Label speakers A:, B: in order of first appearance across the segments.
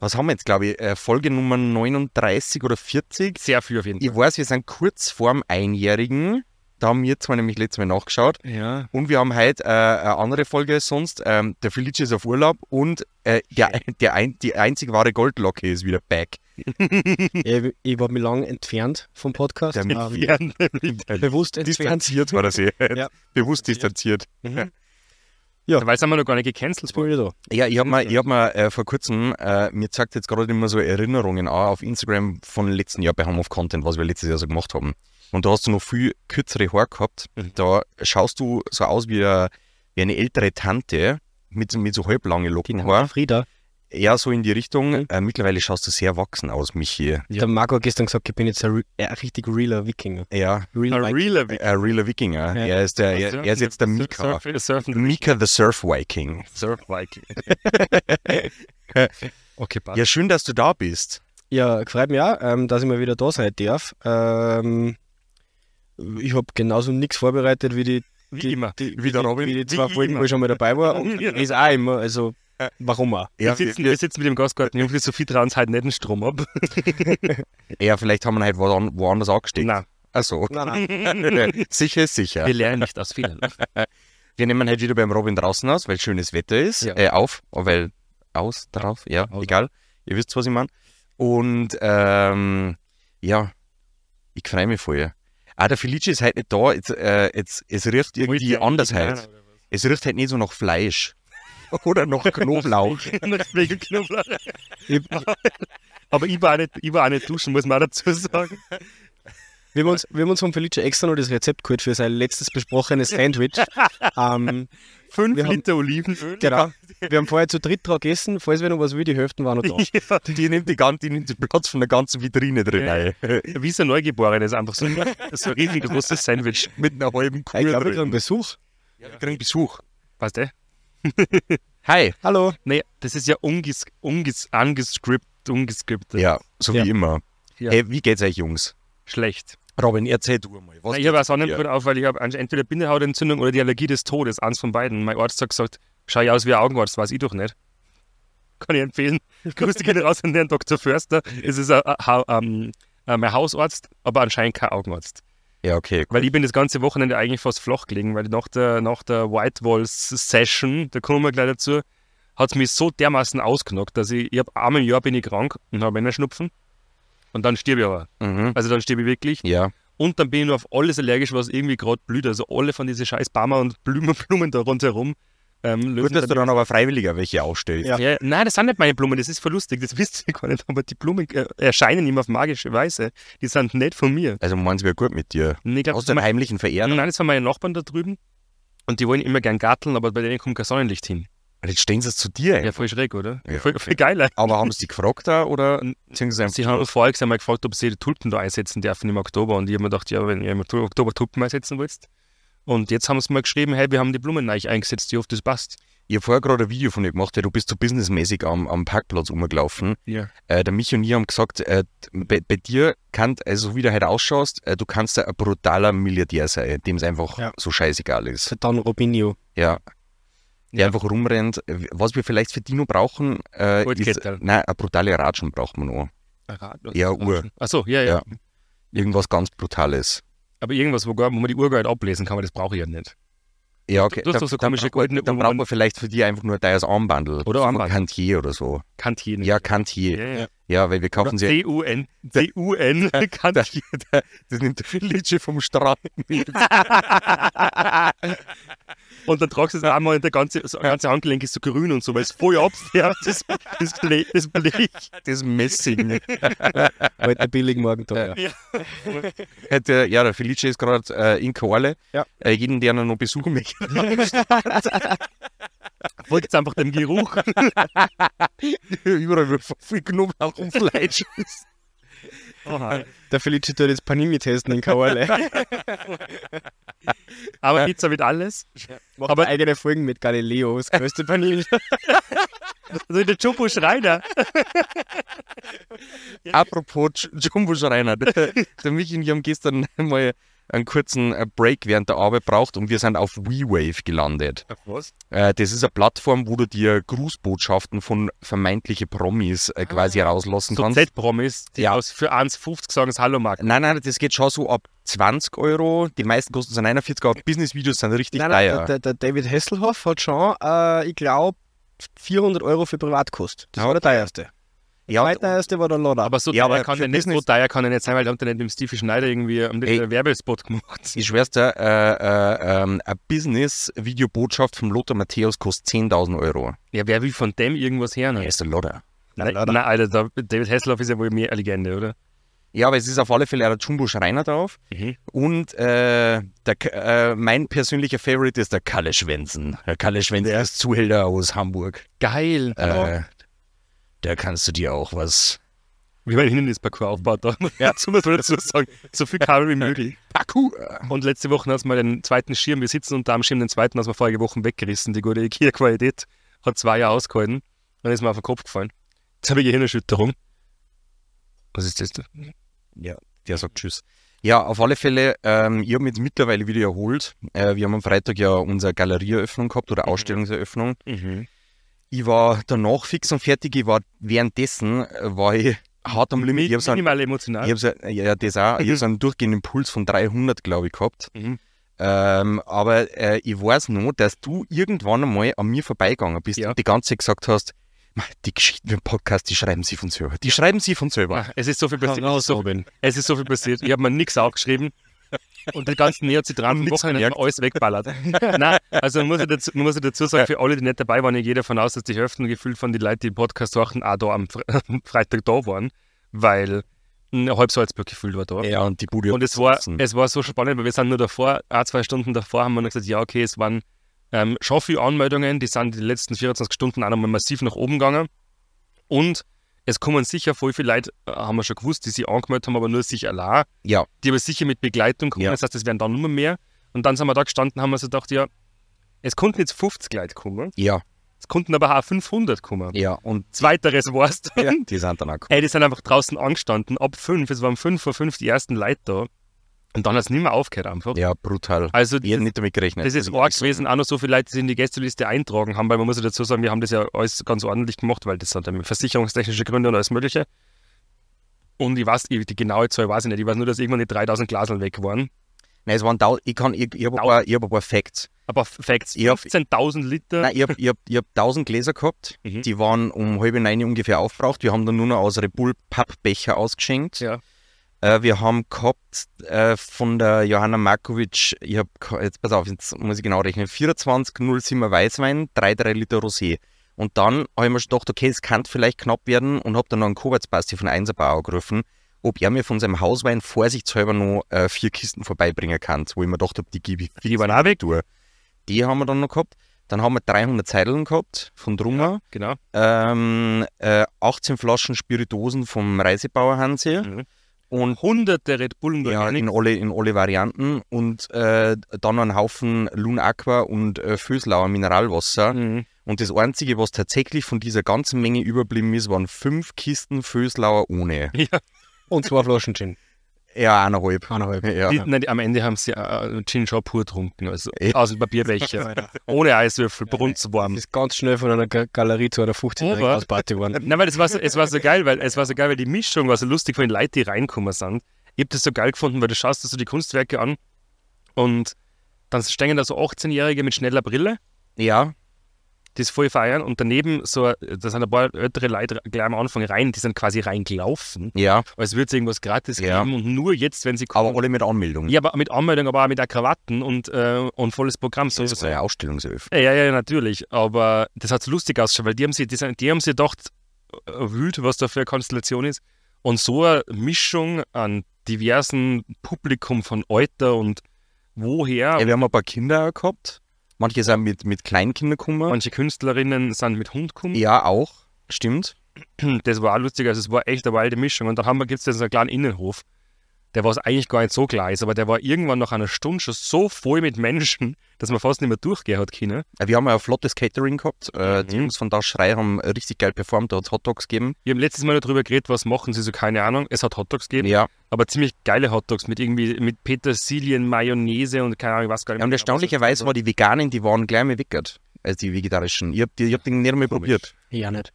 A: Was haben wir jetzt, glaube ich? äh, Folge Nummer 39 oder 40?
B: Sehr viel auf jeden Fall.
A: Ich weiß, wir sind kurz vorm Einjährigen. Da haben wir zwar nämlich letztes Mal nachgeschaut.
B: Ja.
A: Und wir haben heute äh, eine andere Folge als sonst. Ähm, der Felice ist auf Urlaub und äh, der, der ein, die einzig wahre Goldlocke ist wieder back.
C: Ich, ich war mir lang entfernt vom Podcast.
A: Der
C: ähm,
B: Ja,
C: bewusst entfernt.
A: Distanziert war das eh.
C: Ja.
A: Bewusst distanziert.
B: Weil sind wir noch gar nicht gecancelt
C: da.
A: Ja, ich habe mir, ich hab mir äh, vor kurzem, äh, mir zeigt jetzt gerade immer so Erinnerungen an auf Instagram von letzten Jahr bei Home of Content, was wir letztes Jahr so gemacht haben. Und da hast du noch viel kürzere Haare gehabt. Da schaust du so aus wie, eine- wie eine ältere Tante mit, mit so halblange Locken.
C: Genau.
A: Haar.
C: Frieda.
A: Ja, so in die Richtung. Äh, mittlerweile schaust du sehr erwachsen aus, Michi.
C: Der Marco hat gestern gesagt, ich bin jetzt ein, re ein richtig realer Wikinger.
A: Ja,
C: Real
B: Ein
C: Viking.
B: realer Wikinger.
A: ein realer Wikinger.
C: Ja.
A: Er, ist der, er, er ist jetzt der Mika.
B: Surf,
A: Mika the Surf Viking.
B: Surf Viking. okay, passt.
A: Ja, schön, dass du da bist.
C: Ja, freut mich auch, ähm, dass ich mal wieder da sein darf. Ähm, ich habe genauso nichts vorbereitet wie die,
B: Wie
C: die,
B: immer.
C: die,
A: Wie der Robin.
C: wie die zwei
B: Wie
C: Folgen,
B: immer.
C: wo ich schon mal dabei war. Und
B: Ja.
C: ist auch immer, also warum auch?
A: Ja,
B: wir, sitzen, wir sitzen mit dem Gastgarten, Jungs, Sophie trauen uns halt nicht den Strom ab.
A: ja vielleicht haben wir ihn halt woan- woanders angesteckt.
B: Nein,
A: Achso.
C: Nein, nein.
A: sicher ist sicher.
B: wir lernen nicht aus Fehlern.
A: Wir nehmen halt wieder beim Robin draußen aus, weil schönes Wetter ist.
B: Ja.
A: Äh, auf, weil aus, drauf, ja,
B: Aus.
A: egal. Ihr wisst, was ich meine. Und ähm, ja, ich freue mich voll. Ah, der Felice ist halt nicht da. Jetzt, äh, jetzt, es riecht irgendwie anders halt. Es riecht halt nicht so nach Fleisch. Oder nach Knoblauch.
B: Nach Spiegelknoblauch. Aber ich war, auch nicht, ich war auch nicht duschen, muss man auch dazu sagen.
C: Wir haben uns, wir haben uns vom Felice extra noch das Rezept geholt für sein letztes besprochenes Sandwich. ähm,
B: Fünf
C: Wir haben-
B: Liter Olivenöl.
C: genau. Wir haben vorher zu dritt dran gegessen, falls wir noch was will, die Hälften waren noch da.
B: Ja,
A: Die nimmt, die ganze, die nimmt den Platz von der ganzen Vitrine drin
B: Ja. wie so ein Neugeborenes, einfach so, so ein riesengroßes Sandwich.
A: Mit einer halben Kuh
C: Ich glaube, wir kriegen Besuch.
A: Ja, wir kriegen Besuch.
B: Weißt du?
A: Hi.
C: Hallo.
B: Nee, das ist ja unges, unges, ungescript, ungescriptet.
A: Ja, so
C: Ja.
A: wie immer.
B: Ja.
A: Hey, wie geht's euch, Jungs?
B: Schlecht.
A: Robin, erzähl du mal. Was
B: Nein, ich habe auch? Sonnenbrille auf, weil ich habe entweder Bindehautentzündung oder die Allergie des Todes, eins von beiden. Mein Arzt hat gesagt, schau ich aus wie ein Augenarzt, weiß ich doch nicht. Kann ich empfehlen. Grüße gehen raus an den Dr. Förster. Es ist ein, ein, ein, mein Hausarzt, aber anscheinend kein Augenarzt.
A: Ja, okay.
B: Weil ich bin das ganze Wochenende eigentlich fast flach gelegen, weil nach der, nach der White Walls Session, da kommen wir gleich dazu, hat es mich so dermaßen ausgenockt, dass ich, ich habe einmal im Jahr bin ich krank und habe einen Schnupfen. Und dann stirb ich aber.
A: Mhm.
B: Also dann stirb ich wirklich.
A: Ja.
B: Und dann bin ich nur auf alles allergisch, was irgendwie gerade blüht. Also alle von diesen scheiß Bäumen und Blumen, Blumen da rundherum. Ähm, lösen
A: Gut, dass du
B: dann-
A: aber freiwilliger welche ausstellst.
C: Ja.
B: ja, nein, das sind nicht meine Blumen, das ist verlustig, das wisst ihr gar nicht. Aber die Blumen äh, erscheinen immer auf magische Weise. Die sind nicht von mir.
A: Also meins wäre gut mit dir.
B: Nee, glaub,
A: einen
B: sind
A: heimlichen Verehrer?
B: meine, nein, das sind meine Nachbarn da drüben. Und die wollen immer gern garteln, aber bei denen kommt kein Sonnenlicht hin.
A: Jetzt stehen sie es zu dir.
B: Ja, voll schräg, oder?
A: Ja.
B: Voll, voll geil.
A: Aber haben sie dich gefragt da oder beziehungsweise
B: Sie haben vorher einmal gefragt, ob sie die Tulpen da einsetzen dürfen im Oktober. Und ich habe mir gedacht, ja, wenn ihr im Oktober Tulpen einsetzen willst. Und jetzt haben sie mal geschrieben, hey, wir haben die Blumen neu eingesetzt, die oft das passt.
A: Ich habe vorher gerade ein Video von dir gemacht, ja, du bist so businessmäßig am, am Parkplatz rumgelaufen.
B: Ja.
A: Äh, der Michi und ich haben gesagt, äh, bei, bei dir kann, also so wie du heute ausschaust, äh, du kannst ein brutaler Milliardär sein, dem es einfach
C: Ja.
A: so scheißegal ist.
C: Dann Robinho.
A: Ja. Der
B: Ja.
A: einfach rumrennt. Was wir vielleicht für Dino brauchen, äh, ist, nein, eine brutale Ratschen braucht man noch. Ja, Uhr.
B: Achso, ja, ja,
A: Ja. Irgendwas ganz Brutales.
B: Aber irgendwas, wo, man die Uhr gar nicht ablesen kann, aber das brauche ich ja nicht.
A: Ja, okay.
B: Du hast doch so komische goldene
A: Dann
B: wo
A: braucht
B: man-
A: man vielleicht für die einfach nur teures Armbandel.
B: Oder
A: So
B: Armband.
A: Cantier oder so.
B: Kantin.
A: Ja, Cantier.
B: ja, ja.
A: Ja, weil wir kaufen sie.
B: C-U-N. C-U-N. Kantin.
A: Das nimmt der Felice vom Strand mit.
B: Und dann tragst du es einmal und der ganze, das ganze Handgelenk ist so grün und so, weil es voll abfärbt, das, das, Blech, das Blech.
A: Das Messing.
C: Heute billig, morgen teuer.
B: Ja.
A: Hätte, ja, der Felice ist gerade äh, in Koale.
C: Ja.
A: Äh, jeden, der ihn noch besuchen möchte.
B: Folgt einfach dem Geruch.
A: Überall wird viel Knoblauch und Fleisch.
C: Der Felice tut jetzt Panini testen in Kaole.
B: Aber Pizza mit alles.
C: Macht
B: Aber-
C: eigene Folgen mit Galileo, das größte Panini.
B: Also der Jumbo Schreiner.
A: Apropos Jumbo Schreiner, der, der Michi und ich haben gestern mal einen kurzen äh, Break während der Arbeit braucht und wir sind auf WeWave gelandet.
B: Was?
A: Äh, das ist eine Plattform, wo du dir Grußbotschaften von vermeintliche Promis äh, quasi rauslassen
B: So
A: kannst.
B: Z-Promis, die aus für 1,50 sagen das Hallo Mark.
A: Nein, nein, das geht schon so ab 20 Euro. Die meisten kosten so 49, aber Business-Videos sind richtig
C: Nein, nein,
A: teuer.
C: der, der David Hasselhoff hat schon, äh, ich glaube, 400 Euro für Privatkost. Das
A: Ja,
C: war der teuerste. Der
A: ja,
C: zweiteuerste war der Lodder.
B: Aber so
A: Ja, aber
B: kann der nicht, so teuer kann er nicht sein, weil da hat er nicht mit dem Stevie Schneider irgendwie einen
A: Ey.
B: Werbespot gemacht.
A: ich schwör's dir, äh, äh, ähm, eine Business-Videobotschaft vom Lothar Matthäus kostet 10.000 Euro.
B: Ja, wer will von dem irgendwas hören?
A: Er ist der Lothar.
B: Nein, nein, Alter, David Hasselhoff ist ja wohl mehr eine Legende, oder?
A: Ja, aber es ist auf alle Fälle der Jumbo Schreiner drauf.
B: Mhm.
A: Und äh, der, äh, mein persönlicher Favorite ist der Kalle Schwensen. Der Kalle Schwensen ist Zuhälter aus Hamburg.
B: Geil.
A: Äh, da kannst du dir auch was.
B: Wie mein Hindernisparcours aufbaut. Da. Ja, muss man dazu sagen. So viel Kabel wie möglich.
A: Parkour.
B: Und letzte Woche hat mal den zweiten Schirm, wir sitzen unter am Schirm, den zweiten aus wir vorige Woche weggerissen. Die gute IKEA-Qualität hat zwei Jahre ausgehalten. Dann ist mir auf den Kopf gefallen. Jetzt habe ich eine Hirnerschütterung. Was ist das?
A: Ja, der sagt Tschüss. Ja, auf alle Fälle, ähm, ich habe mich jetzt mittlerweile wieder erholt. Äh, wir haben am Freitag ja unsere Galerieeröffnung gehabt oder Ausstellungseröffnung.
B: Mhm.
A: Ich war danach fix und fertig. Ich war währenddessen, äh, war ich hart am Limit. Ich habe so einen,
B: Minimal emotional.
A: ich hab so, ja, das auch. Ich habe so einen durchgehenden Puls von 300, glaube ich, gehabt.
B: Mhm.
A: Ähm, aber äh, ich weiß noch, dass du irgendwann einmal an mir vorbeigegangen bist
B: Ja.
A: und die ganze Zeit gesagt hast, "Ma, die Geschichten im Podcast, die schreiben sie von selber. Die schreiben sie von selber.
B: Es ist so viel passiert.
C: Raus,
B: Es ist so,
C: Robin.
B: es ist so viel passiert. Ich habe mir nichts aufgeschrieben. Und die ganzen neozitranen
A: Nichts
B: Wochenende haben wir alles wegballert. Nein, also man muss, ja dazu, man muss ja dazu sagen, für alle, die nicht dabei waren, ich gehe davon aus, dass die Hälfte gefühlt von den Leuten, die Podcast machen, auch da am Fre am Freitag da waren, weil halb Salzburg gefühlt war da.
A: Ja, und die Bude
B: Und es war, es war so spannend, weil wir sind nur davor, ein, zwei Stunden davor, haben wir noch gesagt, ja, okay, es waren ähm, schon viele Anmeldungen, die sind die letzten 24 Stunden auch nochmal massiv nach oben gegangen. Und es kommen sicher voll viele Leute, äh, haben wir schon gewusst, die sich angemeldet haben, aber nur sich allein,
A: Ja,
B: die aber sicher mit Begleitung kommen.
A: Ja.
B: Das heißt, es werden dann nur mehr. Und dann sind wir da gestanden, haben wir so gedacht, ja, es konnten jetzt 50 Leute kommen,
A: ja,
B: es konnten aber auch 500 kommen.
A: ja. Und
B: Zweiteres war's dann.
A: ja, die sind dann auch gekommen.
B: Ey, die sind einfach draußen angestanden, ab fünf, es waren fünf vor fünf die ersten Leute da. Und dann hat es nicht mehr aufgehört einfach.
A: Ja, brutal.
B: Also
A: Ich hätte nicht damit gerechnet.
B: das ist
A: Also,
B: arg gewesen, auch noch so viele Leute, die sich in die Gästeliste eintragen haben, weil man muss ja dazu sagen, wir haben das ja alles ganz ordentlich gemacht, weil das hat ja versicherungstechnische Gründe und alles mögliche. Und ich weiß, ich, die genaue Zahl weiß ich nicht, ich weiß nur, dass irgendwann die 3000 Glaseln weg waren.
A: Nein, es waren tau ich kann, ich, ich habe ein, hab ein paar Facts.
B: Aber Facts,
A: Ich hab-
B: 15.000 Liter.
A: Nein, ich habe ich hab, ich hab 1000 Gläser gehabt.
B: Mhm.
A: Die waren um halb neun ungefähr aufgebraucht. Wir haben dann nur noch aus Red Bull Pappbecher ausgeschenkt.
B: Ja.
A: Äh, wir haben gehabt äh, von der Johanna Markovic, ich habe, jetzt pass auf, jetzt muss ich genau rechnen, 24 07er Weißwein, 3,3 Liter Rosé. Und dann habe ich mir schon gedacht, okay, es kann vielleicht knapp werden und habe dann noch einen Kovacs-Basti von Einserbau angerufen, ob er mir von seinem Hauswein vorsichtshalber noch äh, vier Kisten vorbeibringen kann, wo ich mir gedacht habe, die gebe ich
B: Die waren auch weg.
A: Die haben wir dann noch gehabt. Dann haben wir 300 Zeilen gehabt von Drummer.
B: Genau.
A: Ähm, äh, 18 Flaschen Spiritosen vom Reisebauer Hansi.
B: Mhm.
A: Und
B: Hunderte Red Bull und
A: ja, in alle, in alle Varianten. Und äh, dann einen Haufen Lun Aqua und äh, Föslauer Mineralwasser.
B: Mhm.
A: Und das Einzige, was tatsächlich von dieser ganzen Menge überblieben ist, waren fünf Kisten Föslauer ohne.
B: Ja.
C: Und zwei Flaschen Gin.
A: Ja, eineinhalb.
C: Eineinhalb.
A: Ja.
B: Die, nein, die, am Ende haben sie äh, Gin schon pur getrunken, also
A: Ja.
B: aus dem Papierbecher. Ohne Eiswürfel, brunzwarm.
C: Das ist ganz schnell von einer Ga- Galerie zu einer 50-jährigen
B: Aber-
C: Hausparty geworden.
B: Nein, weil es war, so, es war so geil, weil es war so geil, weil die Mischung war so lustig von den Leuten, die reinkommen sind. Ich hab das so geil gefunden, weil du schaust dir so die Kunstwerke an und dann stehen da so 18-Jährige mit schneller Brille,
A: ja,
B: es voll feiern und daneben so, da sind ein paar ältere Leute gleich am Anfang rein, die sind quasi reingelaufen,
A: ja.
B: als würde es irgendwas gratis
A: Ja.
B: geben und nur jetzt, wenn sie kommen.
A: Aber alle mit Anmeldung.
B: ja, aber mit Anmeldung, aber auch mit Krawatten und, äh, und volles Programm. So,
A: Das ist eine Ausstellungseröffnung.
B: Ja, ja, ja, natürlich. Aber das hat so lustig ausgeschaut, weil die haben sich, die, die haben sich gedacht, äh, wild, was da für eine Konstellation ist. Und so eine Mischung an diversen Publikum von Alter und woher.
A: Ja, wir haben ein paar Kinder gehabt. Manche sind mit, mit Kleinkindern gekommen.
B: Manche Künstlerinnen sind mit Hund gekommen.
A: Ja, auch. Stimmt.
B: Das war auch lustig, also es war echt eine wilde Mischung. Und dann haben wir, gibt es so einen kleinen Innenhof. Der war es eigentlich gar nicht so gleich, aber der war irgendwann nach einer Stunde schon so voll mit Menschen, dass man fast nicht mehr durchgehen hat können.
A: Äh, Wir haben ja ein flottes Catering gehabt. Äh,
B: Mhm.
A: Die Jungs von Das Schrei haben richtig geil performt, da hat Hot Dogs gegeben.
B: Wir haben letztes Mal darüber geredet, was machen sie so, keine Ahnung. Es hat Hotdogs gegeben,
A: Ja.
B: aber ziemlich geile Hotdogs mit irgendwie mit Petersilien, Mayonnaise und keine Ahnung, was gar nicht
A: ja und
B: mehr,
A: erstaunlicherweise
B: was
A: war die Veganen, die waren gleich mal weggert. Also die vegetarischen. Ich hab, die, ich hab den nicht einmal probiert.
C: Ja, nicht.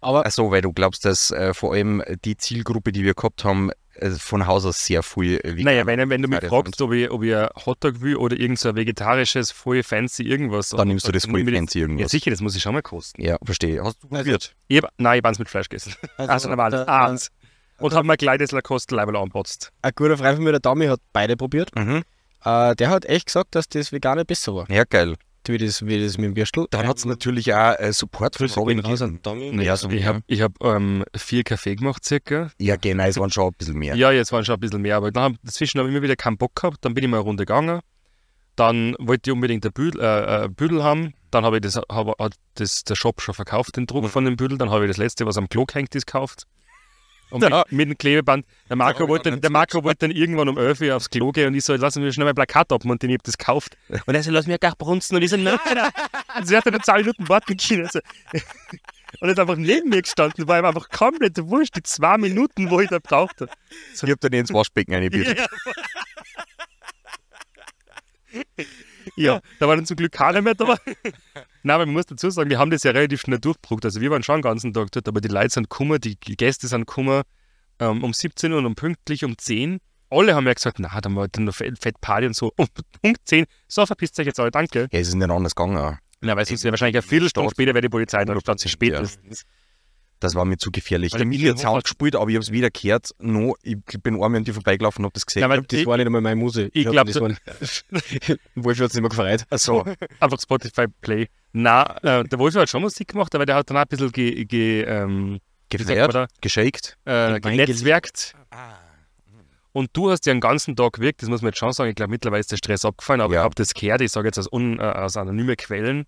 C: Aber
A: Achso, weil du glaubst, dass äh, vor allem die Zielgruppe, die wir gehabt haben, von Haus aus sehr viel äh, vegan
B: Naja, wenn, wenn du mich fragst, ob ich, ob ich ein Hotdog will oder irgend so ein vegetarisches, voll fancy irgendwas.
A: Dann nimmst du das voll fancy irgendwas.
B: Ja, sicher, das muss ich schon mal kosten.
A: Ja, verstehe. Hast du probiert?
B: Ich hab, nein, ich habe eins mit Fleisch gegessen. Also, normal,
C: der-
B: eins. Und habe mir gleich das Lacoste-Label anpotzt.
C: ein guter Freund von mir, der Dami, hat beide probiert.
A: Mhm.
C: Äh, der hat echt gesagt, dass das Vegane besser war.
A: Ja, geil.
C: Wie das, wie das mit dem Würstel.
A: Dann hat es natürlich auch äh, Support von Robin
C: raus.
A: Ja, so,
B: Ich habe ich hab, ähm, vier Kaffee gemacht, circa.
A: ja, genau, es waren schon ein bisschen mehr.
B: Ja, jetzt waren schon ein bisschen mehr, aber dann hab, dazwischen habe ich immer wieder keinen Bock gehabt. Dann bin ich mal eine Runde gegangen. Dann wollte ich unbedingt ein Büdel, äh, ein Büdel haben. Dann habe ich das, hab, hat das der Shop schon verkauft, den Druck von dem Büdel. Dann habe ich das letzte, was am Klo hängt, ist gekauft. Und
A: Ja.
B: mit, mit dem Klebeband. Der Marco,
A: hab ich
B: wollte, der Marco wollte dann irgendwann um 11 Uhr aufs Klo gehen und ich so, lass mir schnell mein Plakat abmontieren, ich habe das gekauft. Und er so, lass mich gar brunzen. Und ich so, nein, nein. Also, sie hat dann zwei Minuten warten können. Also, und er ist einfach neben mir gestanden, war ihm einfach komplett wurscht, die zwei Minuten, wo ich da brauchte.
A: Ich habe dann ins Waschbecken eingebieten.
B: Ja, da war dann zum Glück keiner mehr da. Nein, aber man muss dazu sagen, wir haben das ja relativ schnell durchgebrückt. Also wir waren schon den ganzen Tag dort, aber die Leute sind gekommen, die Gäste sind gekommen ähm, um 17 Uhr und um pünktlich um 10. Alle haben ja gesagt, na, dann war dann noch Fett, Fett Party und so. Um Punkt 10, so verpisst euch jetzt alle, danke.
A: Ja, es ist nicht anders gegangen.
B: Na, weil sonst wäre wahrscheinlich eine Viertelstunde später wäre die Polizei da stand sie spätestens.
A: Das war mir zu gefährlich.
B: Weil
A: Der Michi hat Sound gespielt, aber ich habe es weder gehört. Noch, ich bin einmal an dir vorbeigelaufen und habe das gesehen.
B: Ja, weil
C: Das war nicht einmal meine Muse.
B: Ich
C: hab-
B: glaub,
C: das
B: so-
C: war Wolf hat sich immer gefreut.
A: so.
B: einfach Spotify Play. Na, äh, der Wolf hat schon Musik gemacht, aber der hat dann auch ein bisschen ge, ge, ähm,
A: gefeiert, geschakt.
B: äh, genetzwerkt. Und du hast ja den ganzen Tag gewirkt, das muss man jetzt schon sagen. Ich glaube, mittlerweile ist der Stress abgefallen, aber
A: Ja.
B: ich habe das gehört, ich sage jetzt aus, un, äh, aus anonymen Quellen,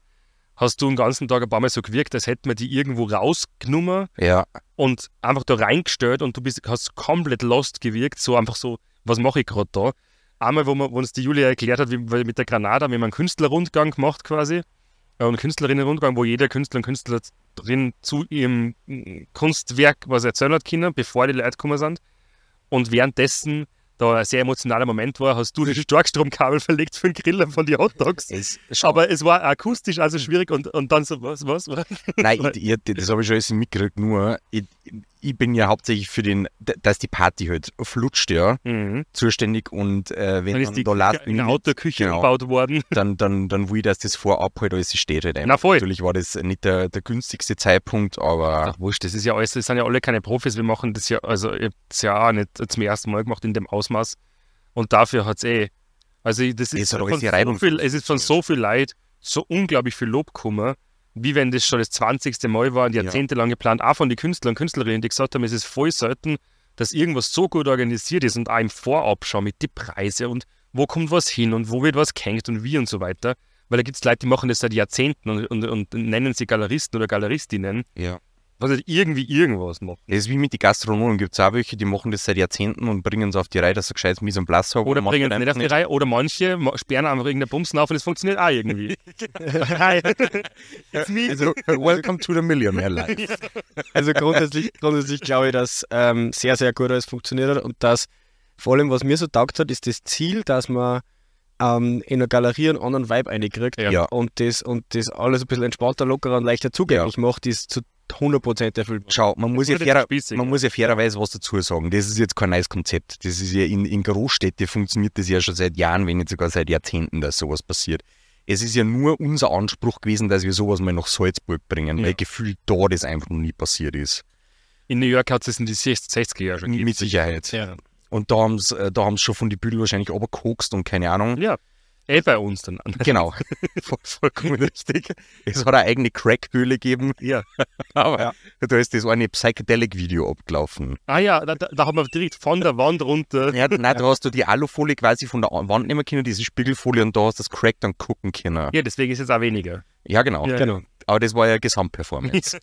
B: hast du den ganzen Tag ein paar Mal so gewirkt, als hätten wir die irgendwo rausgenommen
A: Ja,
B: und einfach da reingestellt und du bist, hast komplett lost gewirkt, so einfach so, was mache ich gerade da? Einmal, wo, man, wo uns die Julia erklärt hat, wie, mit der Granada, wir haben einen Künstlerrundgang gemacht quasi, äh, einen Künstlerinnenrundgang, wo jeder Künstler und Künstlerin zu ihrem mm, Kunstwerk was erzählen hat können, bevor die Leute gekommen sind. Und währenddessen da ein sehr emotionaler Moment war, hast du das Starkstromkabel verlegt für den Griller von die Hotdogs.
A: es,
B: Aber es war akustisch also schwierig und, und dann so, was, was? was?
A: Nein, ich, ich, das habe ich schon alles mitgekriegt, nur ich, ich bin ja hauptsächlich für den, dass die Party halt flutscht, ja,
B: Mhm.
A: zuständig und äh, wenn
B: Dann
A: dann
B: die
A: da last
B: in der Autoküche
A: genau.
B: gebaut worden.
A: dann, dann, dann will ich, dass das vorab halt alles steht halt.
B: Na voll.
A: Natürlich war das nicht der, der günstigste Zeitpunkt, aber
B: Ach wurscht, das ist ja alles, das sind ja alle keine Profis, wir machen das ja, also ich hab's ja auch nicht zum ersten Mal gemacht in dem Ausmaß. Und dafür hat's eh. Also das ist,
A: Es hat
B: von so viel, es ist von so viel Leid so unglaublich viel Lob gekommen, wie wenn das schon das 20. Mal war und jahrzehntelang geplant, auch von den Künstlern und Künstlerinnen, die gesagt haben, es ist voll selten, dass irgendwas so gut organisiert ist und auch im Vorab schon mit den Preise und wo kommt was hin und wo wird was gehängt und wie und so weiter. Weil da gibt es Leute, die machen das seit Jahrzehnten und, und, und nennen sie Galeristen oder Galeristinnen,
A: ja.
B: Was halt irgendwie irgendwas machen.
A: Das ist wie mit den Gastronomen, gibt es auch welche, die machen das seit Jahrzehnten und bringen es auf die Reihe, dass sie gescheit Mise en place haben.
B: Oder
A: Macht
B: bringen es
A: halt
B: nicht auf die Reihe. Oder manche ma- sperren einfach irgendeine Bumsen auf und es funktioniert auch irgendwie. Hi. It's me.
A: Also, welcome to the Millionaire Life.
C: Also grundsätzlich, grundsätzlich glaube ich, dass ähm, sehr, sehr gut alles funktioniert hat und dass vor allem, was mir so taugt hat, ist das Ziel, dass man ähm, in einer Galerie einen anderen Vibe reinkriegt
A: Ja.
C: und, das, und das alles ein bisschen entspannter, lockerer und leichter zugänglich macht, ist zu 100% erfüllt.
A: Schau, man muss, ja fairer,
B: spießig,
A: man muss ja fairerweise was dazu sagen. Das ist jetzt kein neues Konzept. Das ist ja in, in Großstädten funktioniert das ja schon seit Jahren, wenn nicht sogar seit Jahrzehnten, dass sowas passiert. Es ist ja nur unser Anspruch gewesen, dass wir sowas mal nach Salzburg bringen,
B: Ja.
A: weil gefühlt da das einfach noch nie passiert ist.
B: In New York hat es in die 60er Jahre schon gegeben.
A: Mit Sicherheit.
B: Ja.
A: Und da haben sie da haben's schon von die Büdel wahrscheinlich runtergekokst und keine Ahnung.
B: ja. Eh bei uns dann.
A: Genau, Voll, vollkommen richtig. Es hat eine eigene Crack-Höhle gegeben,
B: Ja.
A: aber da ist das eine Psychedelic-Video abgelaufen.
B: Ah ja, da, da, haben wir direkt von der Wand runter.
A: Ja, nein, da hast du die Alufolie quasi von der Wand nehmen können, diese Spiegelfolie, und da hast du das Crack dann gucken können.
B: Ja, deswegen ist es auch weniger.
A: Ja, genau.
B: Ja.
C: Genau.
A: Aber das war ja Gesamtperformance.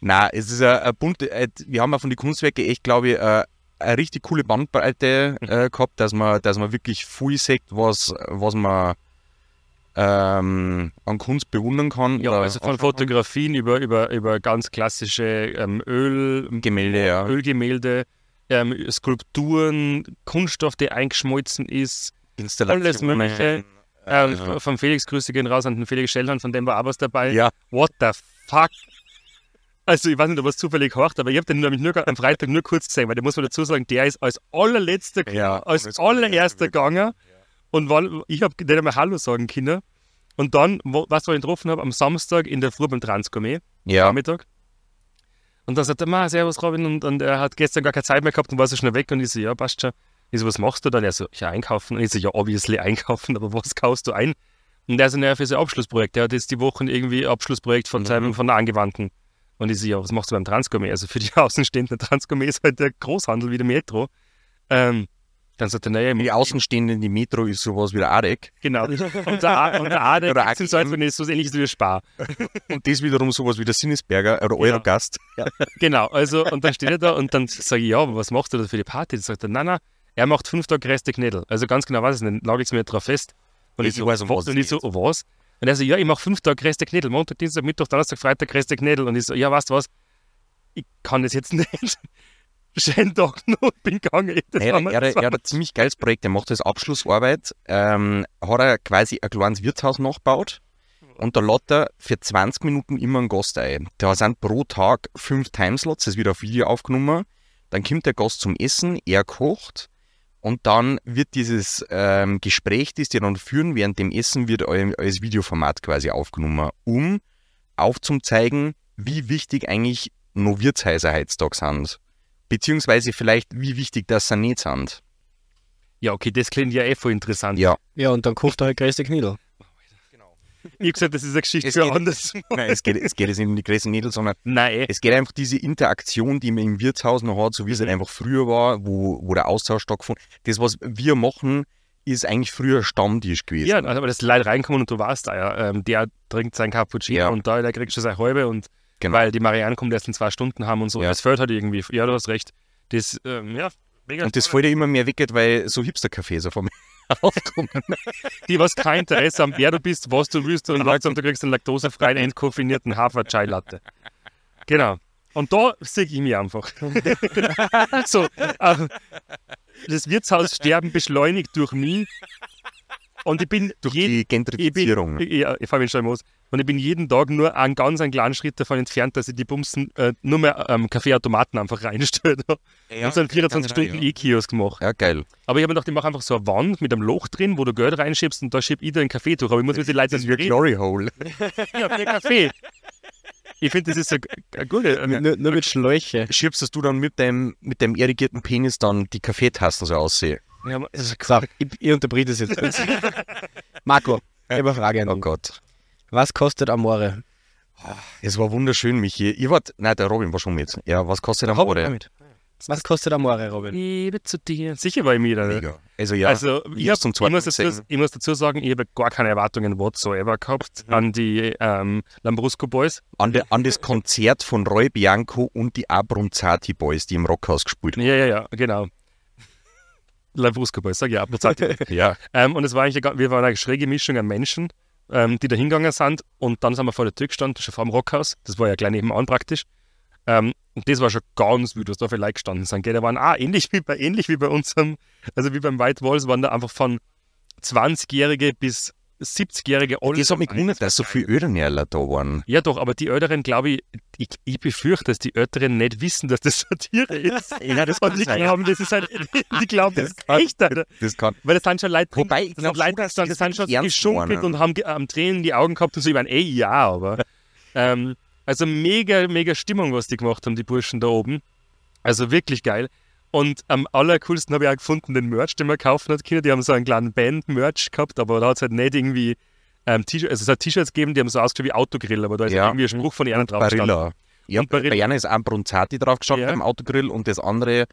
A: Nein, es ist eine, eine bunte, äh, wir haben ja von den Kunstwerken echt, glaube ich, äh, eine richtig coole Bandbreite äh, gehabt, dass man, dass man wirklich viel sieht, was, was man ähm, an Kunst bewundern kann.
B: Ja, also von
A: anschauen kann.
B: Fotografien über, über, über ganz klassische ähm, Öl,
A: Gemälde, ja.
B: Ölgemälde, ähm, Skulpturen, Kunststoff, der eingeschmolzen ist, alles Mögliche. Ähm,
A: Ja.
B: Von Felix, Grüße gehen raus an den Felix Schellhorn, von dem war auch was dabei.
A: Ja,
B: What the fuck? Also ich weiß nicht, ob er es zufällig hört, aber ich habe den nämlich nur am Freitag nur kurz gesehen, weil da muss man dazu sagen, der ist als allerletzter,
A: Ja,
B: als allererster gegangen und war, ich habe nicht einmal Hallo sagen können. Und dann, wo, was ich getroffen habe, am Samstag in der Früh beim Transgourmet,
A: ja.
B: Nachmittag. Und dann sagt er, Ma, servus Robin, und, und er hat gestern gar keine Zeit mehr gehabt und war so schnell weg. Und ich so, ja, passt schon. Ich so, was machst du dann? Er so, ja, einkaufen. Und ich so, ja, obviously einkaufen, aber was kaufst du ein? Und er so, naja, für sein Abschlussprojekt. Der hat jetzt die Woche irgendwie ein Abschlussprojekt von, seinem, von der Angewandten. Und ich so, ja, was machst du beim Transgourmet? Also für die Außenstehenden, Transgourmet ist halt der Großhandel wie der Metro. Ähm, dann sagt er, naja,
A: Die Außenstehenden, die Metro ist sowas wie der ADEC.
B: genau. Und der, und der Ade
A: Oder
B: sind so, es so ähnlich ist wie der Spar.
A: Und das wiederum sowas wie der Sinnesberger oder Eurogast.
B: Genau, also, und dann steht er da und dann sage ich, ja, aber was machst du da für die Party? Dann sagt er, nein, nein, er macht fünf Tage Reste Knädel. Also ganz genau weiß ich nicht, nagel ich mir drauf fest. Und ich,
A: Ich
B: so,
A: weiß, um was
B: und
A: es
B: ich so, oh, was? Und er so, ja, ich mache fünf Tage Reste Knädel. Montag, Dienstag, Mittwoch, Donnerstag, Freitag Reste Knädel. Und ich so, ja, weißt du was? Ich kann das jetzt nicht. Schönen Tag noch, bin gegangen. Das
A: Er, er, er, hat ein ziemlich geiles Projekt. Er macht als Abschlussarbeit, ähm, hat er quasi ein kleines Wirtshaus nachgebaut und da lädt er für 20 Minuten immer einen Gast ein. Da sind pro Tag fünf Timeslots, das wird auf Video aufgenommen. Dann kommt der Gast zum Essen, er kocht und dann wird dieses ähm, Gespräch, das die dann führen während dem Essen, wird als Videoformat quasi aufgenommen, um aufzuzeigen, wie wichtig eigentlich noch Wirtshäuser heutzutage sind. Beziehungsweise vielleicht, wie wichtig das sie nicht sind.
B: Ja, okay, das klingt ja eh voll interessant.
A: Ja.
C: Ja, und dann kocht er halt größte Knödel.
B: Ich habe gesagt, das ist eine Geschichte
A: Es
B: für anders.
A: Nein, es geht, es geht jetzt nicht um die größten Nägel, sondern
B: Nein,
A: es geht einfach diese Interaktion, die man im Wirtshaus noch hat, so wie es halt einfach früher war, wo, wo der Austausch stattgefunden Das, was wir machen, ist eigentlich früher Stammtisch gewesen.
B: Ja, also, aber das Leid reinkommen und du warst da ja. Ähm, der trinkt sein Cappuccino
A: Ja.
B: und da der kriegst du seine halbe und
A: Genau.
B: weil die Marianne kommt erst in zwei Stunden haben und so.
A: Ja.
B: Das fällt halt irgendwie. Ja, du hast recht. Das, ähm, ja, mega.
A: Und das fällt ja immer mehr weg, weil so Hipster-Cafés auf einmal aufkommen.
B: die, was kein Interesse haben, wer du bist, was du willst und Hauptsache du kriegst einen laktosefreien, entkoffinierten Hafer-Chai-Latte. Genau. Und da sehe ich mich einfach. so, äh, das Wirtshaussterben beschleunigt durch mich. Und ich bin
A: Durch
B: jeden-
A: die
B: ich
A: Gentrifizierung.
B: bin, ich, ja, ich fahre schon los. Und ich bin jeden Tag nur einen ganz einen kleinen Schritt davon entfernt, dass ich die Bumsen äh, nur mehr ähm, Kaffeeautomaten einfach reinstelle.
A: Ja,
B: und so einen 24-Stunden-E-Kiosk gemacht.
A: ja, geil.
B: Aber ich habe mir gedacht, ich mache einfach so eine Wand mit einem Loch drin, wo du Geld reinschiebst und da schieb ich den Kaffee durch. Aber ich muss mit den Leuten
A: Das ist wie ein Glory Hole.
B: ja, für Kaffee. Ich finde, das ist eine, eine gute. ähm,
C: Nur, nur mit Schläuche.
A: Schiebst du dann mit dem, mit dem irrigierten Penis dann die Kaffeetassen so aussehen?
B: Ja,
C: So, ich, ich unterbreche das jetzt. Marco, ich habe eine Frage an
A: Oh
C: dich.
A: Gott.
C: Was kostet Amore?
A: Es war wunderschön, Michi. Ich war, nein, der Robin war schon mit. Ja, was kostet Amore?
C: damit. Was kostet Amore, Robin?
B: Liebe zu dir. Sicher war ich mir da.
A: Mega. Also ja,
B: also, ich, hab,
A: zum
B: ich,
A: zweiten
B: muss dazu, ich muss dazu sagen, ich habe gar keine Erwartungen whatsoever gehabt
A: Mhm.
B: an die ähm, Lambrusco Boys.
A: an, de, an das Konzert von Roy Bianco und die Abronzati Boys, die im Rockhaus gespielt haben.
B: Ja, ja, ja, genau. Lambrusco Boys, sag ich ja, Abnuzati.
A: Ja.
B: ähm, und es war eigentlich, eine, wir waren eine schräge Mischung an Menschen, ähm, die da hingegangen sind. Und dann sind wir vor der Tür gestanden, schon vor dem Rockhaus. Das war ja gleich nebenan praktisch. Ähm, und das war schon ganz wütend, was da für Leute gestanden sind. Gell? Da waren auch ähnlich wie bei, ähnlich wie bei unserem, also wie beim White Walls, waren da einfach von 20-Jährige bis 70-Jährige alle.
A: Das hat mich gewundert, dass so viele Ödernerler da waren.
B: Ja, doch, aber die Älteren, glaube ich, ich, ich befürchte, dass die Älteren nicht wissen, dass das Satire ist.
A: Ja, das
B: Und die glauben, das ist halt, die glauben, das ist echt, Alter.
A: Das kann.
B: Weil das sind schon Leute,
A: Wobei, ich
B: das
A: glaub
B: sind Leute, das
A: die
B: sind schon
A: das
B: geschunkelt und haben ähm, Tränen in die Augen gehabt und so, ich meine, ey, ja, aber. ähm, also mega, mega Stimmung, was die gemacht haben, die Burschen da oben. Also wirklich geil. Und am allercoolsten habe ich auch gefunden den Merch, den man kaufen hat können. Die haben so einen kleinen Band-Merch gehabt, aber da hat es halt nicht irgendwie ähm, T-Shirt, also es hat T-Shirts gegeben, die haben so ausgeschaut wie Autogrill, aber da ist
A: Ja.
B: irgendwie ein Spruch von ihnen drauf.
A: Barilla. Ja,
B: Und Barilla.
A: bei einer ist ein Bronzati drauf gestanden
B: Ja.
A: beim Autogrill und das andere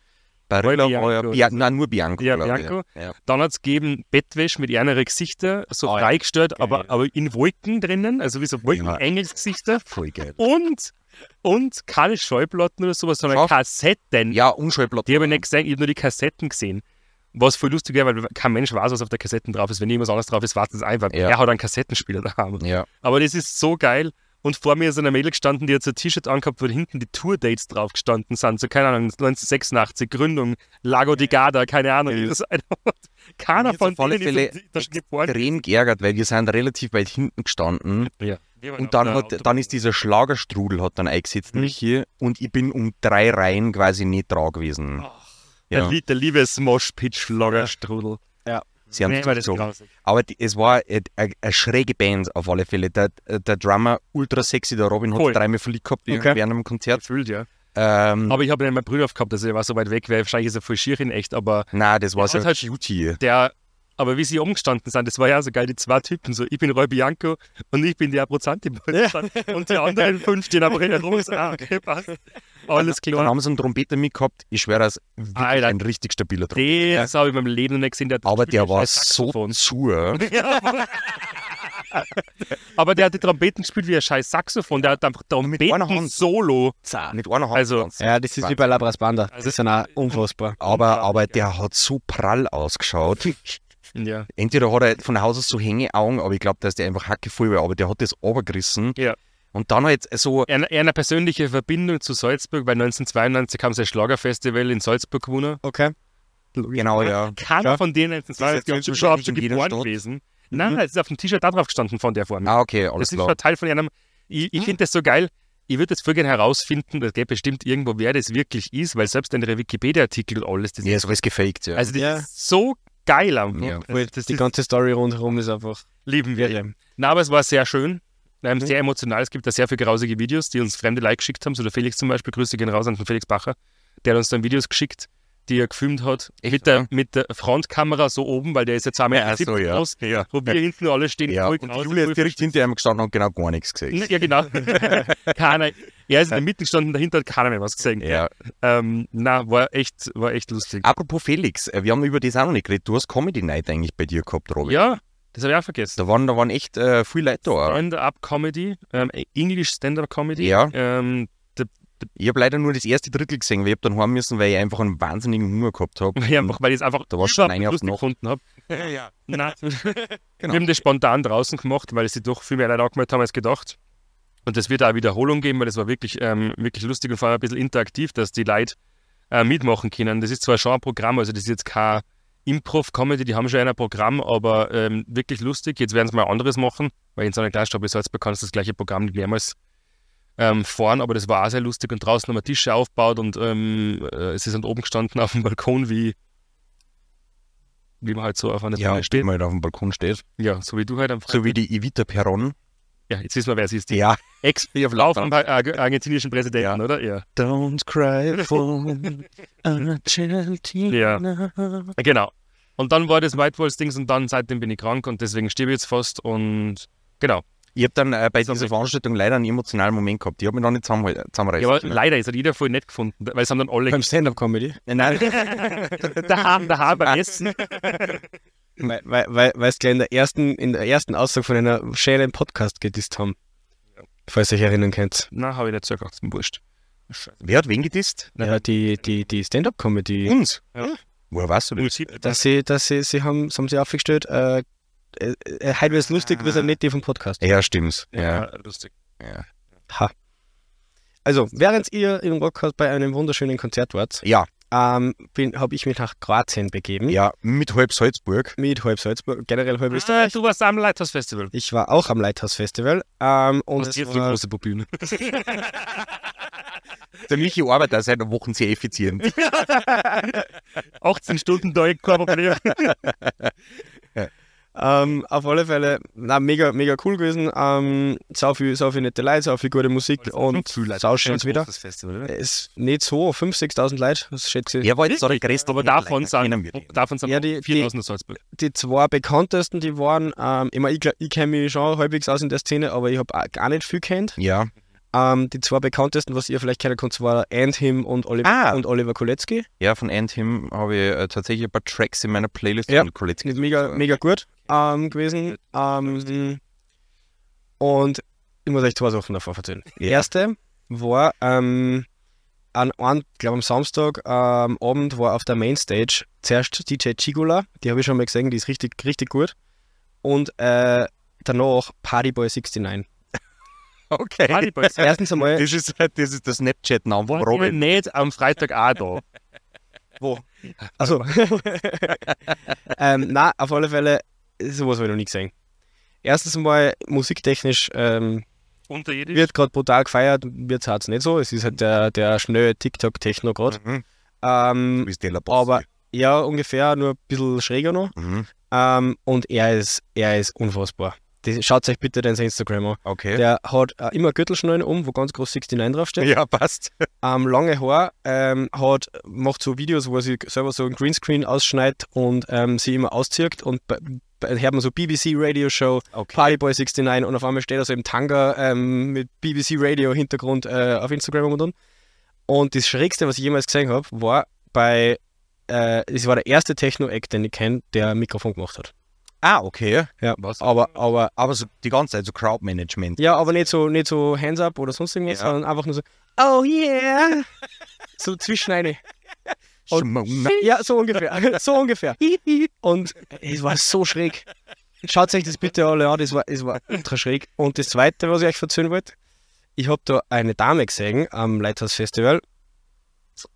A: Barilla
B: Bianco
A: war ja, Bia nein, nur Bianco.
B: Ja. Bianco.
A: Ja.
B: Dann hat es gegeben Bettwäsche mit ihren Gesichter, so
C: Oh
B: freigestellt, aber, aber in Wolken drinnen, also wie so. Wolken-Engelsgesichter.
A: Voll geil.
B: Und, und keine Schallplatten oder sowas, sondern
A: Schau.
B: Kassetten.
A: Ja, Unschallplatte.
B: Die habe ich nicht gesehen, ich habe nur die Kassetten gesehen. Was voll lustig wäre, weil kein Mensch weiß, was auf der Kassetten drauf ist. Wenn irgendwas anderes drauf ist, weiß das einfach.
A: Ja.
B: Er hat einen Kassettenspieler daheim.
A: Ja.
B: Aber das ist so geil. Und vor mir ist eine Mädel gestanden, die hat so ein T-Shirt angehabt, wo hinten die Tour-Dates drauf gestanden sind. So, keine Ahnung, 1986, Gründung, Lago di Garda, keine Ahnung.
A: Ja.
B: Das, keiner von denen ist
A: extrem geärgert, weil wir sind relativ weit hinten gestanden
B: Ja.
A: Und dann, hat, dann ist dieser Schlagerstrudel hat dann eingesetzt
B: Mhm.
A: mich hier und ich bin um drei Reihen quasi nicht dran gewesen.
B: der,
A: Ja.
B: Lie- der liebe Smosh-Pitch-Lagerstrudel.
A: Sie haben
B: Nee, das.
A: Aber die, es war eine, schräge Band auf alle Fälle. Der, der Drummer, ultra sexy, der Robin hat
B: Voll.
A: es dreimal verliebt gehabt
C: Okay.
A: während einem Konzert.
B: Gefühlt, ja.
A: Ähm,
B: Aber ich habe ihn in meinem Brüder gehabt, also er war so weit weg, weil wahrscheinlich ist er voll schier in echt, aber
A: nein, das war
B: hat
A: so
B: halt-
A: Cutie.
B: der, aber wie sie umgestanden sind, das war ja so geil, die zwei Typen, so ich bin Roy Bianco und ich bin der Prozenti und die anderen fünf stehen aber herum, so, ah, okay, passt. Alles
A: Dann
B: klar.
A: haben sie einen Trompeter mitgehabt. Ich schwöre, das ist ein richtig stabiler Trompeter.
B: Das habe ich in meinem Leben noch nicht gesehen. Der
A: Aber der war so zu.
B: Ja. aber der hat die Trompeten gespielt wie ein scheiß Saxophon. Der hat einfach
A: einer
B: Trompeten
A: Hand.
B: Solo.
A: Mit einer Hand.
B: Also-.
C: Ja, das ist wie bei Labras Banda. Das
B: Also-
C: ist ja auch unfassbar.
A: aber, aber der hat so prall ausgeschaut.
B: Ja.
A: Entweder hat er von Haus aus so Hängeaugen, aber ich glaube, dass der einfach hackevoll war. Aber der hat das runtergerissen.
B: Ja.
A: Und dann halt so,
B: Er, er eine persönliche Verbindung zu Salzburg, weil 1992 haben sie ein Schlagerfestival in Salzburg gewonnen.
C: Okay.
A: genau, ja.
B: Keiner
C: Ja.
B: von denen 1992
A: Das
B: ist
A: ist
B: schon,
A: jeder
B: geboren
A: Stadt.
B: gewesen. Nein, nein, es ist auf dem T-Shirt da drauf gestanden von der Form.
A: Ah, okay, alles
B: das ist
A: klar.
B: schon Teil von einem. Ich, ich finde das so geil. Ich würde jetzt voll gerne herausfinden, das geht bestimmt irgendwo, wer das wirklich ist, weil selbst in der Wikipedia-Artikel und alles, das
A: Ja, ist alles gefaked, ja.
B: also das
C: Ja.
B: ist so geil einfach.
A: Ja.
B: Das
C: Die ganze Story rundherum ist einfach.
B: lieben wir.
C: Ja.
B: Na, aber es war sehr schön. Ähm,
A: Mhm.
B: Sehr emotional. Es gibt da sehr viele grausige Videos, die uns fremde Like geschickt haben. So der Felix zum Beispiel, Grüße gehen raus an den Felix Bacher. Der hat uns dann Videos geschickt, die er gefilmt hat.
A: Echt,
B: mit, der,
A: ja?
B: mit der Frontkamera so oben, weil der ist jetzt einmal
A: Ja, so, ja.
B: groß, wo wir hinten alle stehen.
A: ja. Und
B: grausig,
A: Julia ist direkt hinter ihm gestanden und genau gar nichts gesehen.
B: Ja, genau. keiner. Er ist in der Mitte gestanden, dahinter hat keiner mehr was gesehen.
A: Ja.
B: Ähm, na, war echt, war echt lustig.
A: Apropos Felix, äh, wir haben über das auch noch nicht geredet. Du hast Comedy Night eigentlich bei dir gehabt, Robin.
B: Ja, das habe ich auch vergessen.
A: Da waren, da waren echt äh, viele Leute da.
B: Stand-up-Comedy, ähm, English Stand-up-Comedy.
A: Ja.
B: Ähm,
A: Ich habe leider nur das erste Drittel gesehen, weil ich hab dann heim müssen, weil ich einfach einen wahnsinnigen Hunger gehabt habe.
B: weil ich einfach, weil ich es einfach
A: Da war schon eine auf
B: lustig
A: Nacht.
B: gefunden habe.
A: ja.
B: Nein.
A: Genau.
B: Wir haben das spontan draußen gemacht, weil sie doch viel mehr Leute angemeldet haben als gedacht. Und das wird auch eine Wiederholung geben, weil das war wirklich, ähm, wirklich lustig und vor allem ein bisschen interaktiv, dass die Leute äh, mitmachen können. Das ist zwar schon ein Programm, also das ist jetzt kein Improv-Comedy, die haben schon ein Programm, aber ähm, wirklich lustig. Jetzt werden sie mal anderes machen, weil in so einer Kleinstadt wie Salzburg kannst du das gleiche Programm nicht mehrmals ähm, fahren, aber das war auch sehr lustig und draußen haben wir Tische aufgebaut und ähm, äh, sie sind oben gestanden auf dem Balkon, wie, wie man halt so auf einer
A: Ja,
B: Bühne
A: steht
B: steht.
A: mal auf dem Balkon steht.
B: Ja, so wie du halt am
A: So wie die Evita Perron.
B: ja, jetzt wissen wir, wer sie ist. Die
A: Ja.
B: Ar- Ar- argentinischen Präsidenten,
A: Ja.
B: oder? Ja.
A: Don't cry for Argentina.
B: Genau. Und dann war das Whitewalls-Dings und dann seitdem bin ich krank und deswegen stehe ich jetzt fast und genau.
A: Ich habe dann äh, bei
B: So
A: dieser. Veranstaltung leider einen emotionalen Moment gehabt. Ich habe mich noch nicht zusammen, zusammenreißen
B: Ja, aber
A: können.
B: leider ist hat jeder voll nett gefunden, weil es haben dann alle
C: Beim Stand-Up-Comedy.
A: Nein,
B: daheim, daheim beim Essen.
C: Weil, weil, weil, weil es gleich in der ersten, in der ersten Aussage von einer schönen Podcast gedisst haben. Falls ihr euch erinnern könnt.
B: Na, habe ich nicht zugehört, ist mir wurscht. Scheiße.
A: wer hat wen gedisst?
C: Ja, die, die, die Stand-Up-Comedy.
A: Uns.
B: Ja.
A: Woher weißt du das?
C: Dass sie, dass sie, sie haben, sie haben sie aufgestellt, äh, äh, äh, heute wird es lustig, wir sind nicht die vom Podcast.
A: Ja, stimmt's.
B: Ja,
A: Ja.
B: lustig.
A: Ja.
C: Ha. Also, während ihr im Rockhaus bei einem wunderschönen Konzert wart,
A: Ja,
C: ähm, habe ich mich nach Kroatien begeben.
A: ja, mit halb Salzburg.
C: Mit halb Salzburg, generell halb
B: Ah,
C: Österreich.
B: du warst am Leithaus-Festival.
C: Ich war auch am Lighthouse Festival. Ähm, und es
B: jetzt die
C: war,
B: große Bühne.
A: Der Michi arbeitet auch seit einer Woche sehr effizient.
B: 18 Stunden da, kein Problem.
C: Ähm, auf alle Fälle, na, mega, mega cool gewesen. Ähm, sau, viel, sau viel nette Leute, sau viel gute Musik und sau schön wieder.
B: Festival, oder?
C: Es ist nicht so, 5.000, 6.000 Leute, das schätze ich.
A: Er war jetzt so der größte
B: Aber davon sind, davon sind
C: Ja, die-
B: 4000 in Salzburg.
C: Die zwei bekanntesten, die waren, ähm, ich, mein, ich, ich kenne mich schon halbwegs aus in der Szene, aber ich habe gar nicht viel kennt.
A: Ja,
C: Ähm, die zwei bekanntesten, was ihr vielleicht kennen könnt, waren Andhim und, Oli
A: Ah.
C: und Oliver Kolecki.
A: ja, von Anthem habe ich äh, tatsächlich ein paar Tracks in meiner Playlist
C: Ja.
A: von Koletzki.
C: Ist mega, mega gut ähm, gewesen. Ähm, und ich muss euch zwei Sachen davon erzählen. Die
A: Ja.
C: erste war ähm, an einem, glaube am Samstag ähm, Abend war auf der Mainstage zuerst DJ Chigula, die habe ich schon mal gesehen, die ist richtig, richtig gut. Und äh, danach Partyboy 69.
A: Okay.
B: Party Boys.
C: Erstens einmal,
A: Das ist, das ist der Snapchat-Name
B: wir
A: Robin.
B: nicht am Freitag auch da?
C: wo? Also, ähm, na, auf alle Fälle, sowas habe ich noch nie gesehen. Erstens einmal musiktechnisch ähm, wird gerade brutal gefeiert, wird es nicht so. Es ist halt der, der schnelle TikTok-Techno gerade.
A: Mhm.
C: Ähm, aber ja, ungefähr, nur ein bisschen schräger noch.
A: Mhm.
C: Ähm, und er ist, er ist unfassbar. Das, schaut euch bitte den Instagram an.
A: Okay.
C: Der hat äh, immer Gürtelschnallen um, wo ganz groß 69 draufsteht.
A: ja, passt.
C: Ähm, lange Haar, ähm, hat, macht so Videos, wo er sich selber so ein Greenscreen ausschneidet und ähm, sie immer auszieht und bei, bei, hört man so BBC Radio Show,
A: Okay.
C: Partyboy 69 und auf einmal steht er so im Tanga ähm, mit BBC Radio Hintergrund äh, auf Instagram und und. Und das Schrägste, was ich jemals gesehen habe, war bei, äh, es war der erste Techno-Act, den ich kenne, der ein Mikrofon gemacht hat.
A: Ah, okay.
C: Ja,
B: Was?
C: aber, aber,
A: Aber so die ganze Zeit so Crowdmanagement.
C: ja, aber nicht so, nicht so Hands up oder sonst irgendwas,
A: Ja.
C: sondern einfach nur so, oh yeah, so zwischen eine. Und-. Ja, so ungefähr. So ungefähr. Und es war so schräg. Schaut euch das bitte alle an, das war, es war ultra schräg. Und das Zweite, was ich euch erzählen wollte, ich habe da eine Dame gesehen am Lighthouse Festival.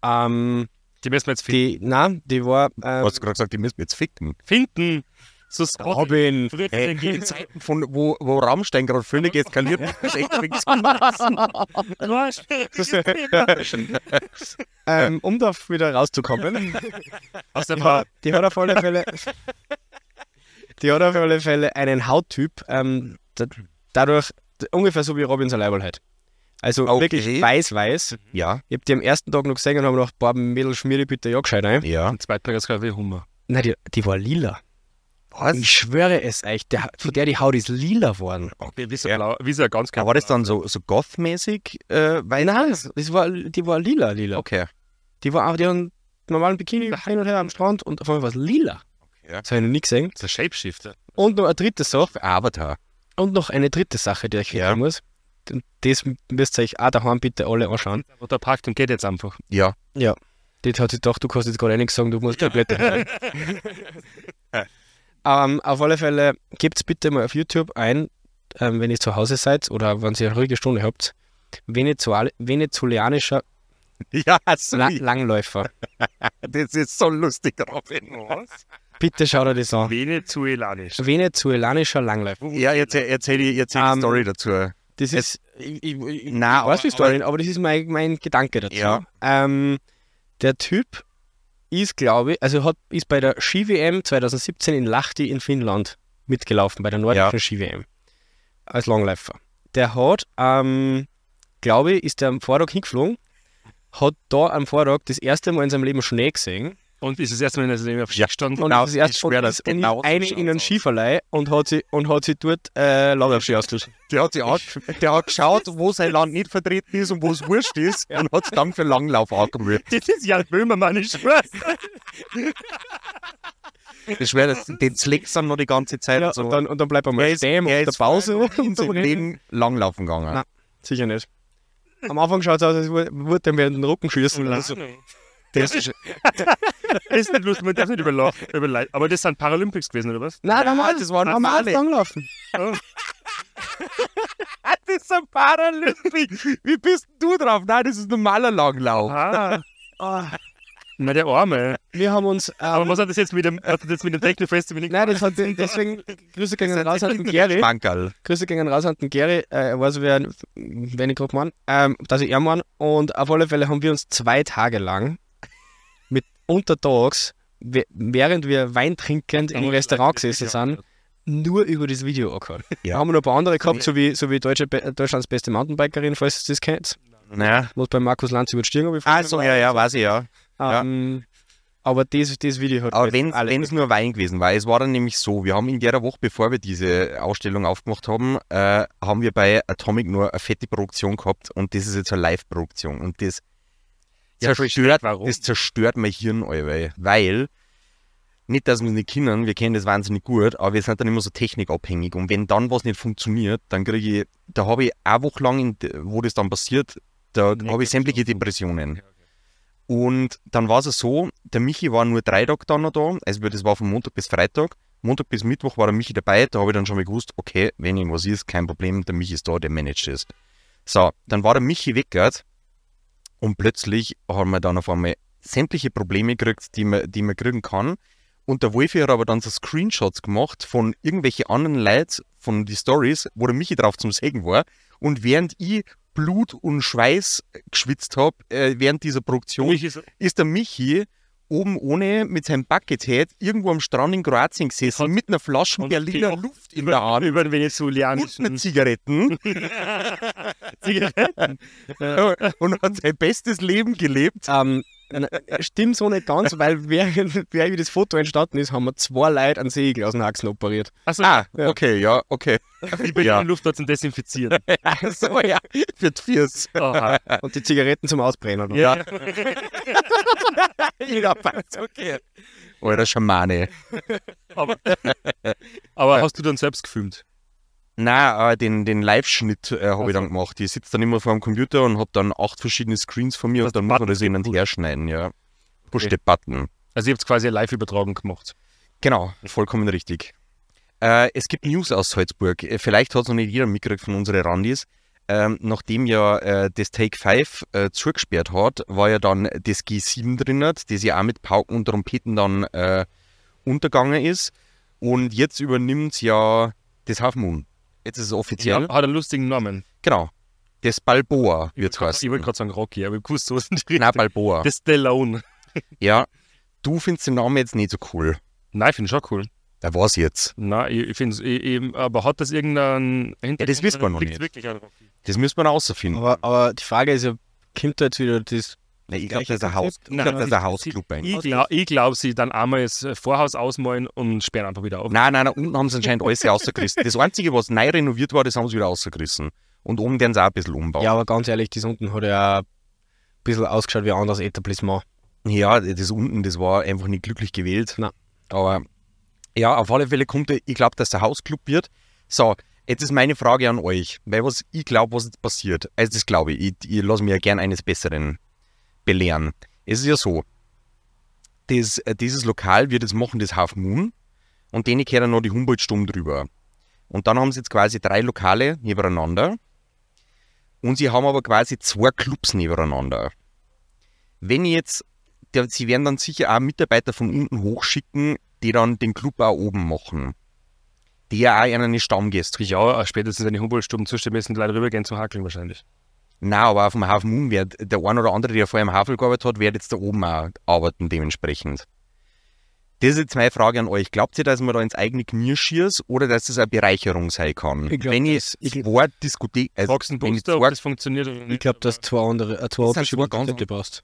C: Ähm,
B: Die müssen wir jetzt finden.
C: die, nein, die war.
A: Du
C: Ähm,
A: hast gerade gesagt, die müssen wir jetzt ficken.
B: finden. So
C: Robin.
B: Früher
A: Hey,
B: den
A: in
B: geht
A: Zeiten, von, wo, wo Rammstein gerade völlig eskaliert ist, echt fix.
C: ähm, um da wieder rauszukommen,
B: Aus der
C: die
B: Bar.
C: hat, die hat auf alle Fälle. Die hat auf alle Fälle einen Hauttyp, ähm, da, dadurch ungefähr so wie Robin Leiberl halt. Also
A: Okay.
C: wirklich weiß-weiß.
A: Ja,
C: Ich habe die am ersten Tag noch gesehen und habe gedacht, boah, Mädel, schmier die bitte ja gescheit ein.
A: ja.
B: Ein Zweitberger ist wie Hummer.
C: Nein, die, die war lila.
A: Was?
C: Ich schwöre es euch, der, von der die Haut ist lila geworden.
B: Wie so
A: Ja.
B: blau, wie so ein ganz
A: Aber war das dann so, so goth-mäßig? Äh, weil
C: Nein, das, das war, die war lila, lila.
A: Okay.
C: Die war auch, die haben einen normalen Bikini hin und her am Strand und auf einmal war es lila.
A: Ja.
C: Das habe ich noch nie gesehen.
B: Das ist ein Shapeshifter.
C: Und noch eine dritte Sache,
A: Avatar.
C: und noch eine dritte Sache, die ich
A: Ja.
C: ja. muss. Und das müsst ihr euch auch daheim bitte alle anschauen.
B: Und der packt und geht jetzt einfach.
A: Ja.
C: Die hat sich gedacht, du kannst jetzt gerade nichts sagen, du musst Tablette haben. ähm, auf alle Fälle, gebt bitte mal auf YouTube ein, ähm, wenn ihr zu Hause seid oder wenn ihr eine ruhige Stunde habt, Venezual venezuelanischer
A: Ja,
C: La Langläufer.
A: das ist so lustig, Robin.
B: Was?
C: Bitte schaut euch das an.
B: Venezuelanisch.
C: Venezuelanischer Langläufer.
A: Ja, jetzt erzähl ich erzähl die
C: Ähm,
A: Story dazu.
C: Das ist, ich, ich, ich,
A: Nein,
C: ich weiß die
A: aber-
C: Story, aber, aber das ist mein, mein Gedanke dazu.
A: Ja.
C: Ähm, der Typ ist, glaube ich, also hat, ist bei der Ski-WM 2017 in Lahti in Finnland mitgelaufen, bei der nordischen
A: Ja.
C: Ski-WM. Als Langläufer. Der hat, ähm, glaube ich, ist der am Vortag hingeflogen, hat da am Vortag das erste Mal in seinem Leben Schnee gesehen
B: Und ist das erste Mal, dass er auf Ski
A: Ja.
B: gestanden
C: und
A: Genau,
C: ist das erste und
A: das
C: ist,
A: genau
C: eine
A: so
C: in einen. Skiverleih und hat sie und hat sie dort äh, Langlaufski ausgelöst.
A: Der hat, sich ange- der hat geschaut, wo sein Land nicht vertreten ist und wo es wurscht ist und hat es dann für Langlauf angemeldet.
B: Das ist Jan Böhmermann, ich schwör's.
A: Das das, den Slicks dann noch die ganze Zeit.
C: Ja,
A: so.
C: und, dann, und dann bleibt er mal stehen auf der Pause und so
A: Leben Langlaufen gegangen.
C: Nein. Sicher nicht. Am Anfang schaut es aus, als würde er mir in den Rücken schießen. Also,
A: Das ist,
B: nicht lustig, man darf nicht überlachen. Überle Aber das sind Paralympics gewesen, oder was?
C: nein, normal,
A: das waren
C: normal
A: normale.
C: langlaufen.
A: das ist ein Paralympic. Wie bist du drauf? Nein, das ist normaler Langlauf.
B: Ah,
C: Ah,
B: na der Arme.
C: wir haben uns.
B: Aber
C: Ähm,
B: was hat das jetzt mit dem, hat das jetzt mit dem Techno-Festival nicht
C: nein, das hat deswegen. Grüße gehen raus an den Gary.
A: Schmankerl.
C: Grüße gehen raus an den Gary. Äh, er weiß, wer, wenn ich gerade meine, ähm, dass ich er meine. Und auf alle Fälle haben wir uns zwei Tage lang untertags, während wir Wein trinkend im
B: Ja,
C: Restaurant gesessen
B: ja-
C: sind, nur über das Video angehört.
A: Ja.
C: Da haben wir noch ein paar andere gehabt, so wie, so wie Deutsche, Deutschlands beste Mountainbikerin, falls ihr das kennt.
A: Naja.
C: Was bei Markus Lanz über die Stirn habe ich
A: Ah, so, ja, ja, weiß ich, ja. ja.
C: ähm, Aber das, das Video hat
A: Aber wenn es nur Wein gewesen war, es war dann nämlich so, wir haben in der Woche, bevor wir diese Ausstellung aufgemacht haben, äh, haben wir bei Atomic nur eine fette Produktion gehabt und das ist jetzt eine Live-Produktion und das
B: Ja,
A: zerstört,
B: warum?
A: das zerstört mein Hirn, allweil, weil nicht, dass wir es nicht kennen, wir kennen das wahnsinnig gut, aber wir sind dann immer so technikabhängig und wenn dann was nicht funktioniert, dann kriege ich, da habe ich eine Woche lang, in, wo das dann passiert, da habe ich sämtliche Depressionen. Und dann war es so, der Michi war nur drei Tage dann noch da, also das war von Montag bis Freitag. Montag bis Mittwoch war der Michi dabei, da habe ich dann schon mal gewusst, okay, wenn irgendwas ist, kein Problem, der Michi ist da, der managt es. So, dann war der Michi weg grad, und plötzlich haben wir dann auf einmal sämtliche Probleme gekriegt, die man, die man kriegen kann. Und der Wolfi hat aber dann so Screenshots gemacht von irgendwelchen anderen Leuten, von die Stories, wo der Michi drauf zum Sägen war. Und während ich Blut und Schweiß geschwitzt habe, äh, während dieser Produktion,
B: ist,
A: ist der Michi oben ohne mit seinem Buckethead irgendwo am Strand in Kroatien gesessen,
B: Hat-
A: mit einer Flasche
B: und
A: Berliner Luft in der Hand
B: über den
A: und
B: venezolanischen
A: mit Zigaretten
B: Zigaretten.
A: und hat sein bestes Leben gelebt.
C: Ähm, äh, stimmt so nicht ganz, weil während, während das Foto entstanden ist, haben wir zwei Leute an Segel aus den Achsen operiert.
B: Achso,
A: Ah,
C: Ja.
A: okay, ja, okay.
B: die Berliner
A: ja.
B: Luft hat zum Desinfizieren.
A: so, ja. Für.
B: Aha.
C: Und die Zigaretten zum Ausbrennen.
B: Ja.
A: Ja, passt, okay. Euer Schamane.
B: Aber, aber hast du dann selbst gefilmt?
A: Nein, äh, den, den Live-Schnitt äh, habe ich dann gemacht. Ich sitze dann immer vor dem Computer und habe dann acht verschiedene Screens von mir
B: Das
A: und dann muss man
B: Button
A: das hin und her schneiden, ja. Push the button.
B: Also ihr habt quasi eine Live-Übertragung gemacht.
A: Genau, vollkommen richtig. Äh, es gibt News aus Salzburg. Äh, Vielleicht hat es noch nicht jeder mitgekriegt von unseren Randis. Ähm, nachdem ja äh, das Take 5 äh, zugesperrt hat, war ja dann das G7 drin, das ja auch mit Pauken und Trompeten dann äh, untergegangen ist. Und jetzt übernimmt ja das Half Moon. Jetzt ist es offiziell.
B: Ja, hat einen lustigen Namen.
A: Genau. Das Balboa wird es
B: Ich wollte
A: heißen.
B: gerade sagen Rocky, aber ich wusste, was in die
A: Nein,
B: Richtung.
A: Balboa.
B: Das Stallone.
A: Ja, du findest den Namen jetzt nicht so cool.
B: Nein, finde ich schon cool.
A: Da war's jetzt.
B: Nein, ich, ich finde es, aber hat das irgendeinen Hintergrund?
A: das wissen wir noch nicht.
B: wirklich an Rocky?
A: Das müssen wir noch rausfinden.
C: Aber, aber die Frage ist ja, kommt da jetzt wieder das.
A: Nee, ich glaube, das ist ein Haus. Ich glaube, das ist ein Hausclub eigentlich.
B: Ich glaube, glaub, sie dann einmal das Vorhaus ausmalen und sperren einfach wieder auf.
A: Nein, nein, nein, unten haben sie anscheinend alles rausgerissen. Das Einzige, was neu renoviert war, das haben sie wieder rausgerissen. Und oben werden sie auch ein bisschen umbauen.
C: Ja, aber ganz ehrlich, das unten hat ja ein bisschen ausgeschaut wie ein anderes Etablissement.
A: Ja, das unten, das war einfach nicht glücklich gewählt.
C: Nein.
A: Aber ja, auf alle Fälle kommt, der- ich glaube, dass der Hausclub wird. So, jetzt ist meine Frage an euch, weil was ich glaube, was jetzt passiert. Also das glaube ich, ich, ich lasse mich ja gern eines Besseren belehren. Es ist ja so, das, äh, dieses Lokal wird jetzt machen das Half Moon und denen gehört dann noch die Humboldt-Stumm drüber. Und dann haben sie jetzt quasi drei Lokale nebeneinander und sie haben aber quasi zwei Clubs nebeneinander. Wenn jetzt, der, sie werden dann sicher auch Mitarbeiter von unten hochschicken, die dann den Club auch oben machen. Die ja auch eine Stammgäste.
B: Ja, äh, spätestens wenn die Humboldt-Stuben zustehen, müssen die Leute rübergehen zum Hackeln wahrscheinlich.
A: Nein, aber auf dem Hafen Moon wird der ein oder andere, der vorher im Havel gearbeitet hat, wird jetzt da oben auch arbeiten dementsprechend. Das ist jetzt meine Frage an euch. Glaubt ihr, dass man da ins eigene Knie schießt oder dass das eine Bereicherung sein kann?
C: Ich glaub,
A: wenn ich
C: das- ich-
A: zwei Diskothek, also
B: du
A: wenn ich
B: ob
A: zwei,
B: das funktioniert oder
C: Ich
B: nicht?
C: glaube, dass zwei andere, äh, zwei
A: ganz
C: Konzepte brauchst.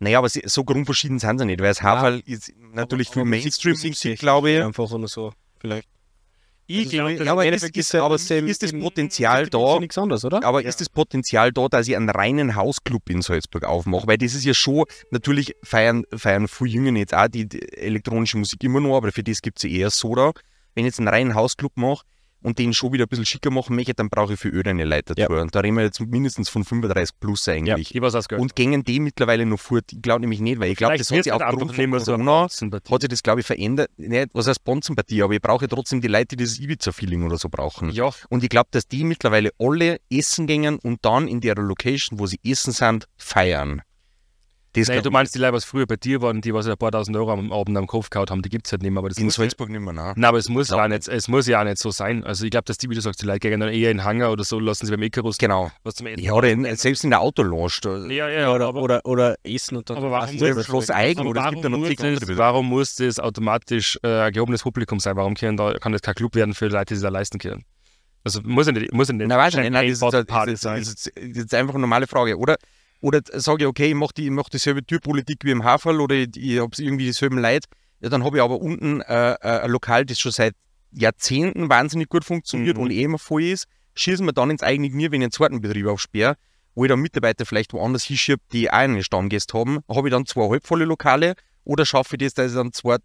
A: naja, aber sie- so grundverschieden sind sie nicht, weil das Havel ist natürlich
C: Aber-
A: viel
C: aber
A: Mainstream-Musik,
C: Musiktechnik
A: glaube ich.
C: Einfach oder so, vielleicht.
B: Ich glaube,
A: Ja, aber ist, ist,
C: ja
A: aber
C: das same-
A: ist das Potenzial
C: ja
A: da,
C: nichts anderes, oder?
A: aber ist das Potenzial da, dass ich einen reinen Hausclub in Salzburg aufmache? Weil das ist ja schon, natürlich feiern, feiern viele Jünger jetzt auch die, die elektronische Musik immer noch, aber für das gibt es ja eher Soda. Wenn ich jetzt einen reinen Hausclub mache und den schon wieder ein bisschen schicker machen möchte, dann brauche ich für öderne Leute dazu. Und da reden wir jetzt mindestens von 35 plus eigentlich.
B: ich weiß auch
A: Und gängen die mittlerweile noch fort? Ich glaube nämlich nicht, weil ich glaube, das hat sich aufgrund von Corona,
B: so
A: hat sich das, glaube ich, verändert. Nicht, was heißt Bonzenpartie, aber ich brauche ja trotzdem die Leute, die dieses Ibiza-Feeling oder so brauchen.
B: Ja,
A: Und ich glaube, dass die mittlerweile alle essen gängen und dann in der Location, wo sie essen sind, feiern. Das
B: Nein,
A: kann-
B: du meinst die Leute, was früher bei dir waren, die was ein paar tausend Euro am Abend am Kopf gehauen haben, die gibt es halt nicht mehr. Aber das
A: in Salzburg nicht mehr, nein.
B: Nein, aber es muss, ja nicht, es muss ja auch nicht so sein. Also ich glaube, dass die, wie du sagst, die Leute gehen dann eher in den Hangar oder so, lassen sie beim Icarus
A: Genau.
B: was zum Essen.
A: Ja, oder in, selbst in der Autolounge.
B: Ja, ja,
C: Oder,
B: aber,
C: oder, oder essen und dann.
B: aber warum muss das-
A: Schloss Eigen,
B: aber
A: oder es gibt
B: warum,
A: noch
B: das, warum muss das automatisch äh, ein gehobenes Publikum sein? Warum können da, kann das kein Club werden für Leute, die sich da leisten können? Also muss ja nicht, muss ja nicht
A: weißt du, nein, nein, das ist,
B: sein.
A: das, ist, das ist einfach eine normale Frage. Oder, oder sage ich, okay, ich mache die, ich mach dieselbe Türpolitik wie im Haferl oder ich, ich habe irgendwie dieselben Leute. Ja, dann habe ich aber unten äh, äh, ein Lokal, das schon seit Jahrzehnten wahnsinnig gut funktioniert
B: Mhm.
A: und eh immer voll ist. Schießen wir dann ins eigene Knie, wenn ich einen zweiten Betrieb aufsperre, wo ich dann Mitarbeiter vielleicht woanders hinschiebe, die auch einen Stammgäste haben, habe ich dann zwei halbvolle Lokale oder schaffe ich das, dass ich dann zwei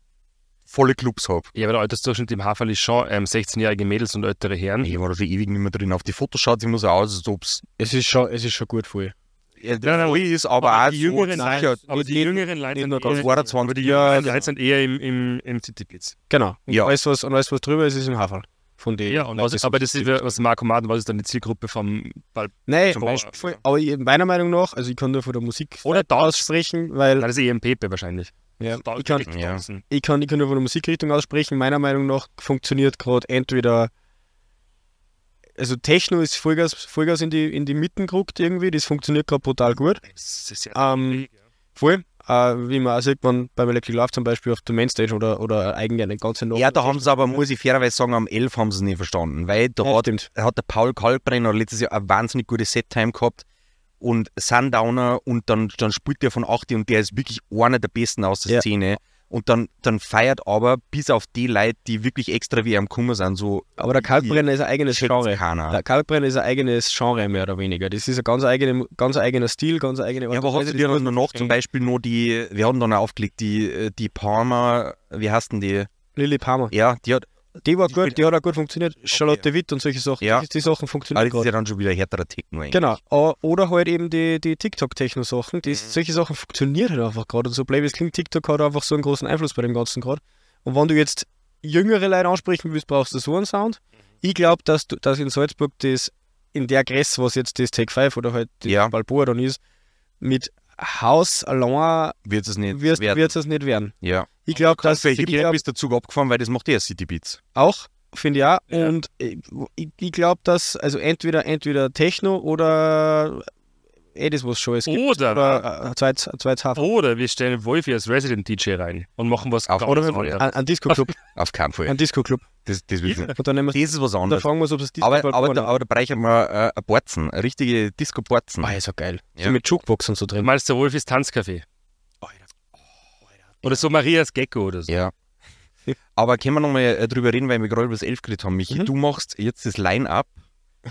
A: volle Clubs habe?
B: Ja, aber der Altersdurchschnitt im Haferl ist schon ähm, 16-jährige Mädels und ältere Herren.
A: Ich war da schon ewig nicht mehr drin. Auf die Fotos schaut es immer so aus, als ob es
C: Es ist schon, es ist schon gut voll.
A: Ja,
B: nein,
A: voll ist, aber, auch
B: die jüngeren
A: sicher-
B: Leute, aber die
C: nicht-
B: jüngeren Leute sind eher,
A: 22
B: aber die Leute sind eher im, im, im Cityblitz.
C: Genau. Und
A: Ja.
C: alles, was, und alles, was drüber ist, ist im Haferl. Von den
B: Ja, und
C: Leuten,
B: was,
C: die
B: aber das ist, was Marco Martin, was ist dann die Zielgruppe vom Ball?
C: Nein,
B: zum Beispiel.
C: aber meiner Meinung nach, also ich kann nur von der Musik
B: Oder Tanz.
C: aussprechen, weil
B: Nein, das ist eher im Pepe wahrscheinlich.
C: ja,
B: Da-
C: ich, kann,
A: Ja.
C: ich, kann, ich kann nur von der Musikrichtung aussprechen. Meiner Meinung nach funktioniert gerade entweder also Techno ist Vollgas, Vollgas in, die, in die Mitten gerückt irgendwie, das funktioniert gerade brutal gut.
B: Das ist ja
C: Ähm, Voll. Äh, wie man auch sieht, man beim Electric Love zum Beispiel auf der Mainstage oder, oder eigentlich eine ganze Nacht.
A: Ja, da haben sie aber, muss ich fairerweise sagen, am 11 haben sie es nicht verstanden, weil da
C: Ja,
A: hat, hat der Paul Kalkbrenner letztes Jahr eine wahnsinnig gute Set-Time gehabt und Sundowner und dann, dann spielt der von 8 und der ist wirklich einer der Besten aus der
C: Ja.
A: Szene und dann, dann feiert aber bis auf die Leute, die wirklich extra wie am gekommen sind, so
C: Aber der Kalkbrenner ist ein eigenes Genre.
A: keiner.
C: Der Kalkbrenner ist ein eigenes Genre mehr oder weniger. Das ist ein ganz, eigene, ganz eigener Stil, ganz eigene
A: Ja, aber hast du dir dann noch zum Beispiel noch die, wir haben dann aufgelegt, die, die Palmer, wie heißt denn die?
C: Lily Palmer.
A: Ja, die hat,
C: Die war
A: Die
C: gut, die hat auch gut funktioniert. Charlotte Witt und solche Sachen.
A: Ja.
C: Die, die Sachen
A: aber
C: funktionieren
A: das ist
C: gerade.
A: ja dann schon wieder härterer Techno eigentlich.
C: Genau. Oder halt eben die, die TikTok-Techno-Sachen.
A: Mhm.
C: Solche Sachen funktionieren halt einfach gerade. Und so blöd wie es klingt, TikTok hat einfach so einen großen Einfluss bei dem Ganzen gerade. Und wenn du jetzt jüngere Leute ansprechen willst, brauchst du so einen Sound.
A: Mhm.
C: Ich glaube, dass, du- dass in Salzburg das in der Größe, was jetzt das Take 5 oder halt
A: Ja.
C: Balboa dann ist, mit Haus allein
A: Wird es nicht
C: wird
A: werden.
C: es nicht werden.
A: Ja.
C: Ich glaube, dass ich glaub,
A: ist der Zug abgefahren, weil das macht der City Beats.
C: auch, finde ich auch.
B: Ja.
C: Und ich, ich, glaube, dass also entweder, entweder Techno oder eh das, was schon es gibt.
B: Oder,
C: Oder ein zweites Hafen.
B: oder wir stellen Wolfi als Resident DJ rein und machen was
A: Auf- oder-
B: anderes.
A: ja.
C: Ein, ein Disco-Club.
A: Auf keinen Fall.
C: ein Disco-Club.
A: Das, das, will ich nicht.
C: Und dann
A: das ist was anderes.
C: fragen wir ob
A: Aber, aber, da, aber da bräuchten wir äh, ein Borzen, eine richtige Disco-Borzen.
C: Ah, ist auch geil.
A: Ja.
C: So mit Jukebox und so
B: Du
C: drin.
B: meinst der Wolfis Tanzcafé? Oder so Marias Gecko oder so.
A: Ja. Aber können wir nochmal äh, drüber reden, weil wir gerade über das Elf geredet haben. Michi,
C: Mhm.
A: du machst jetzt das Line-Up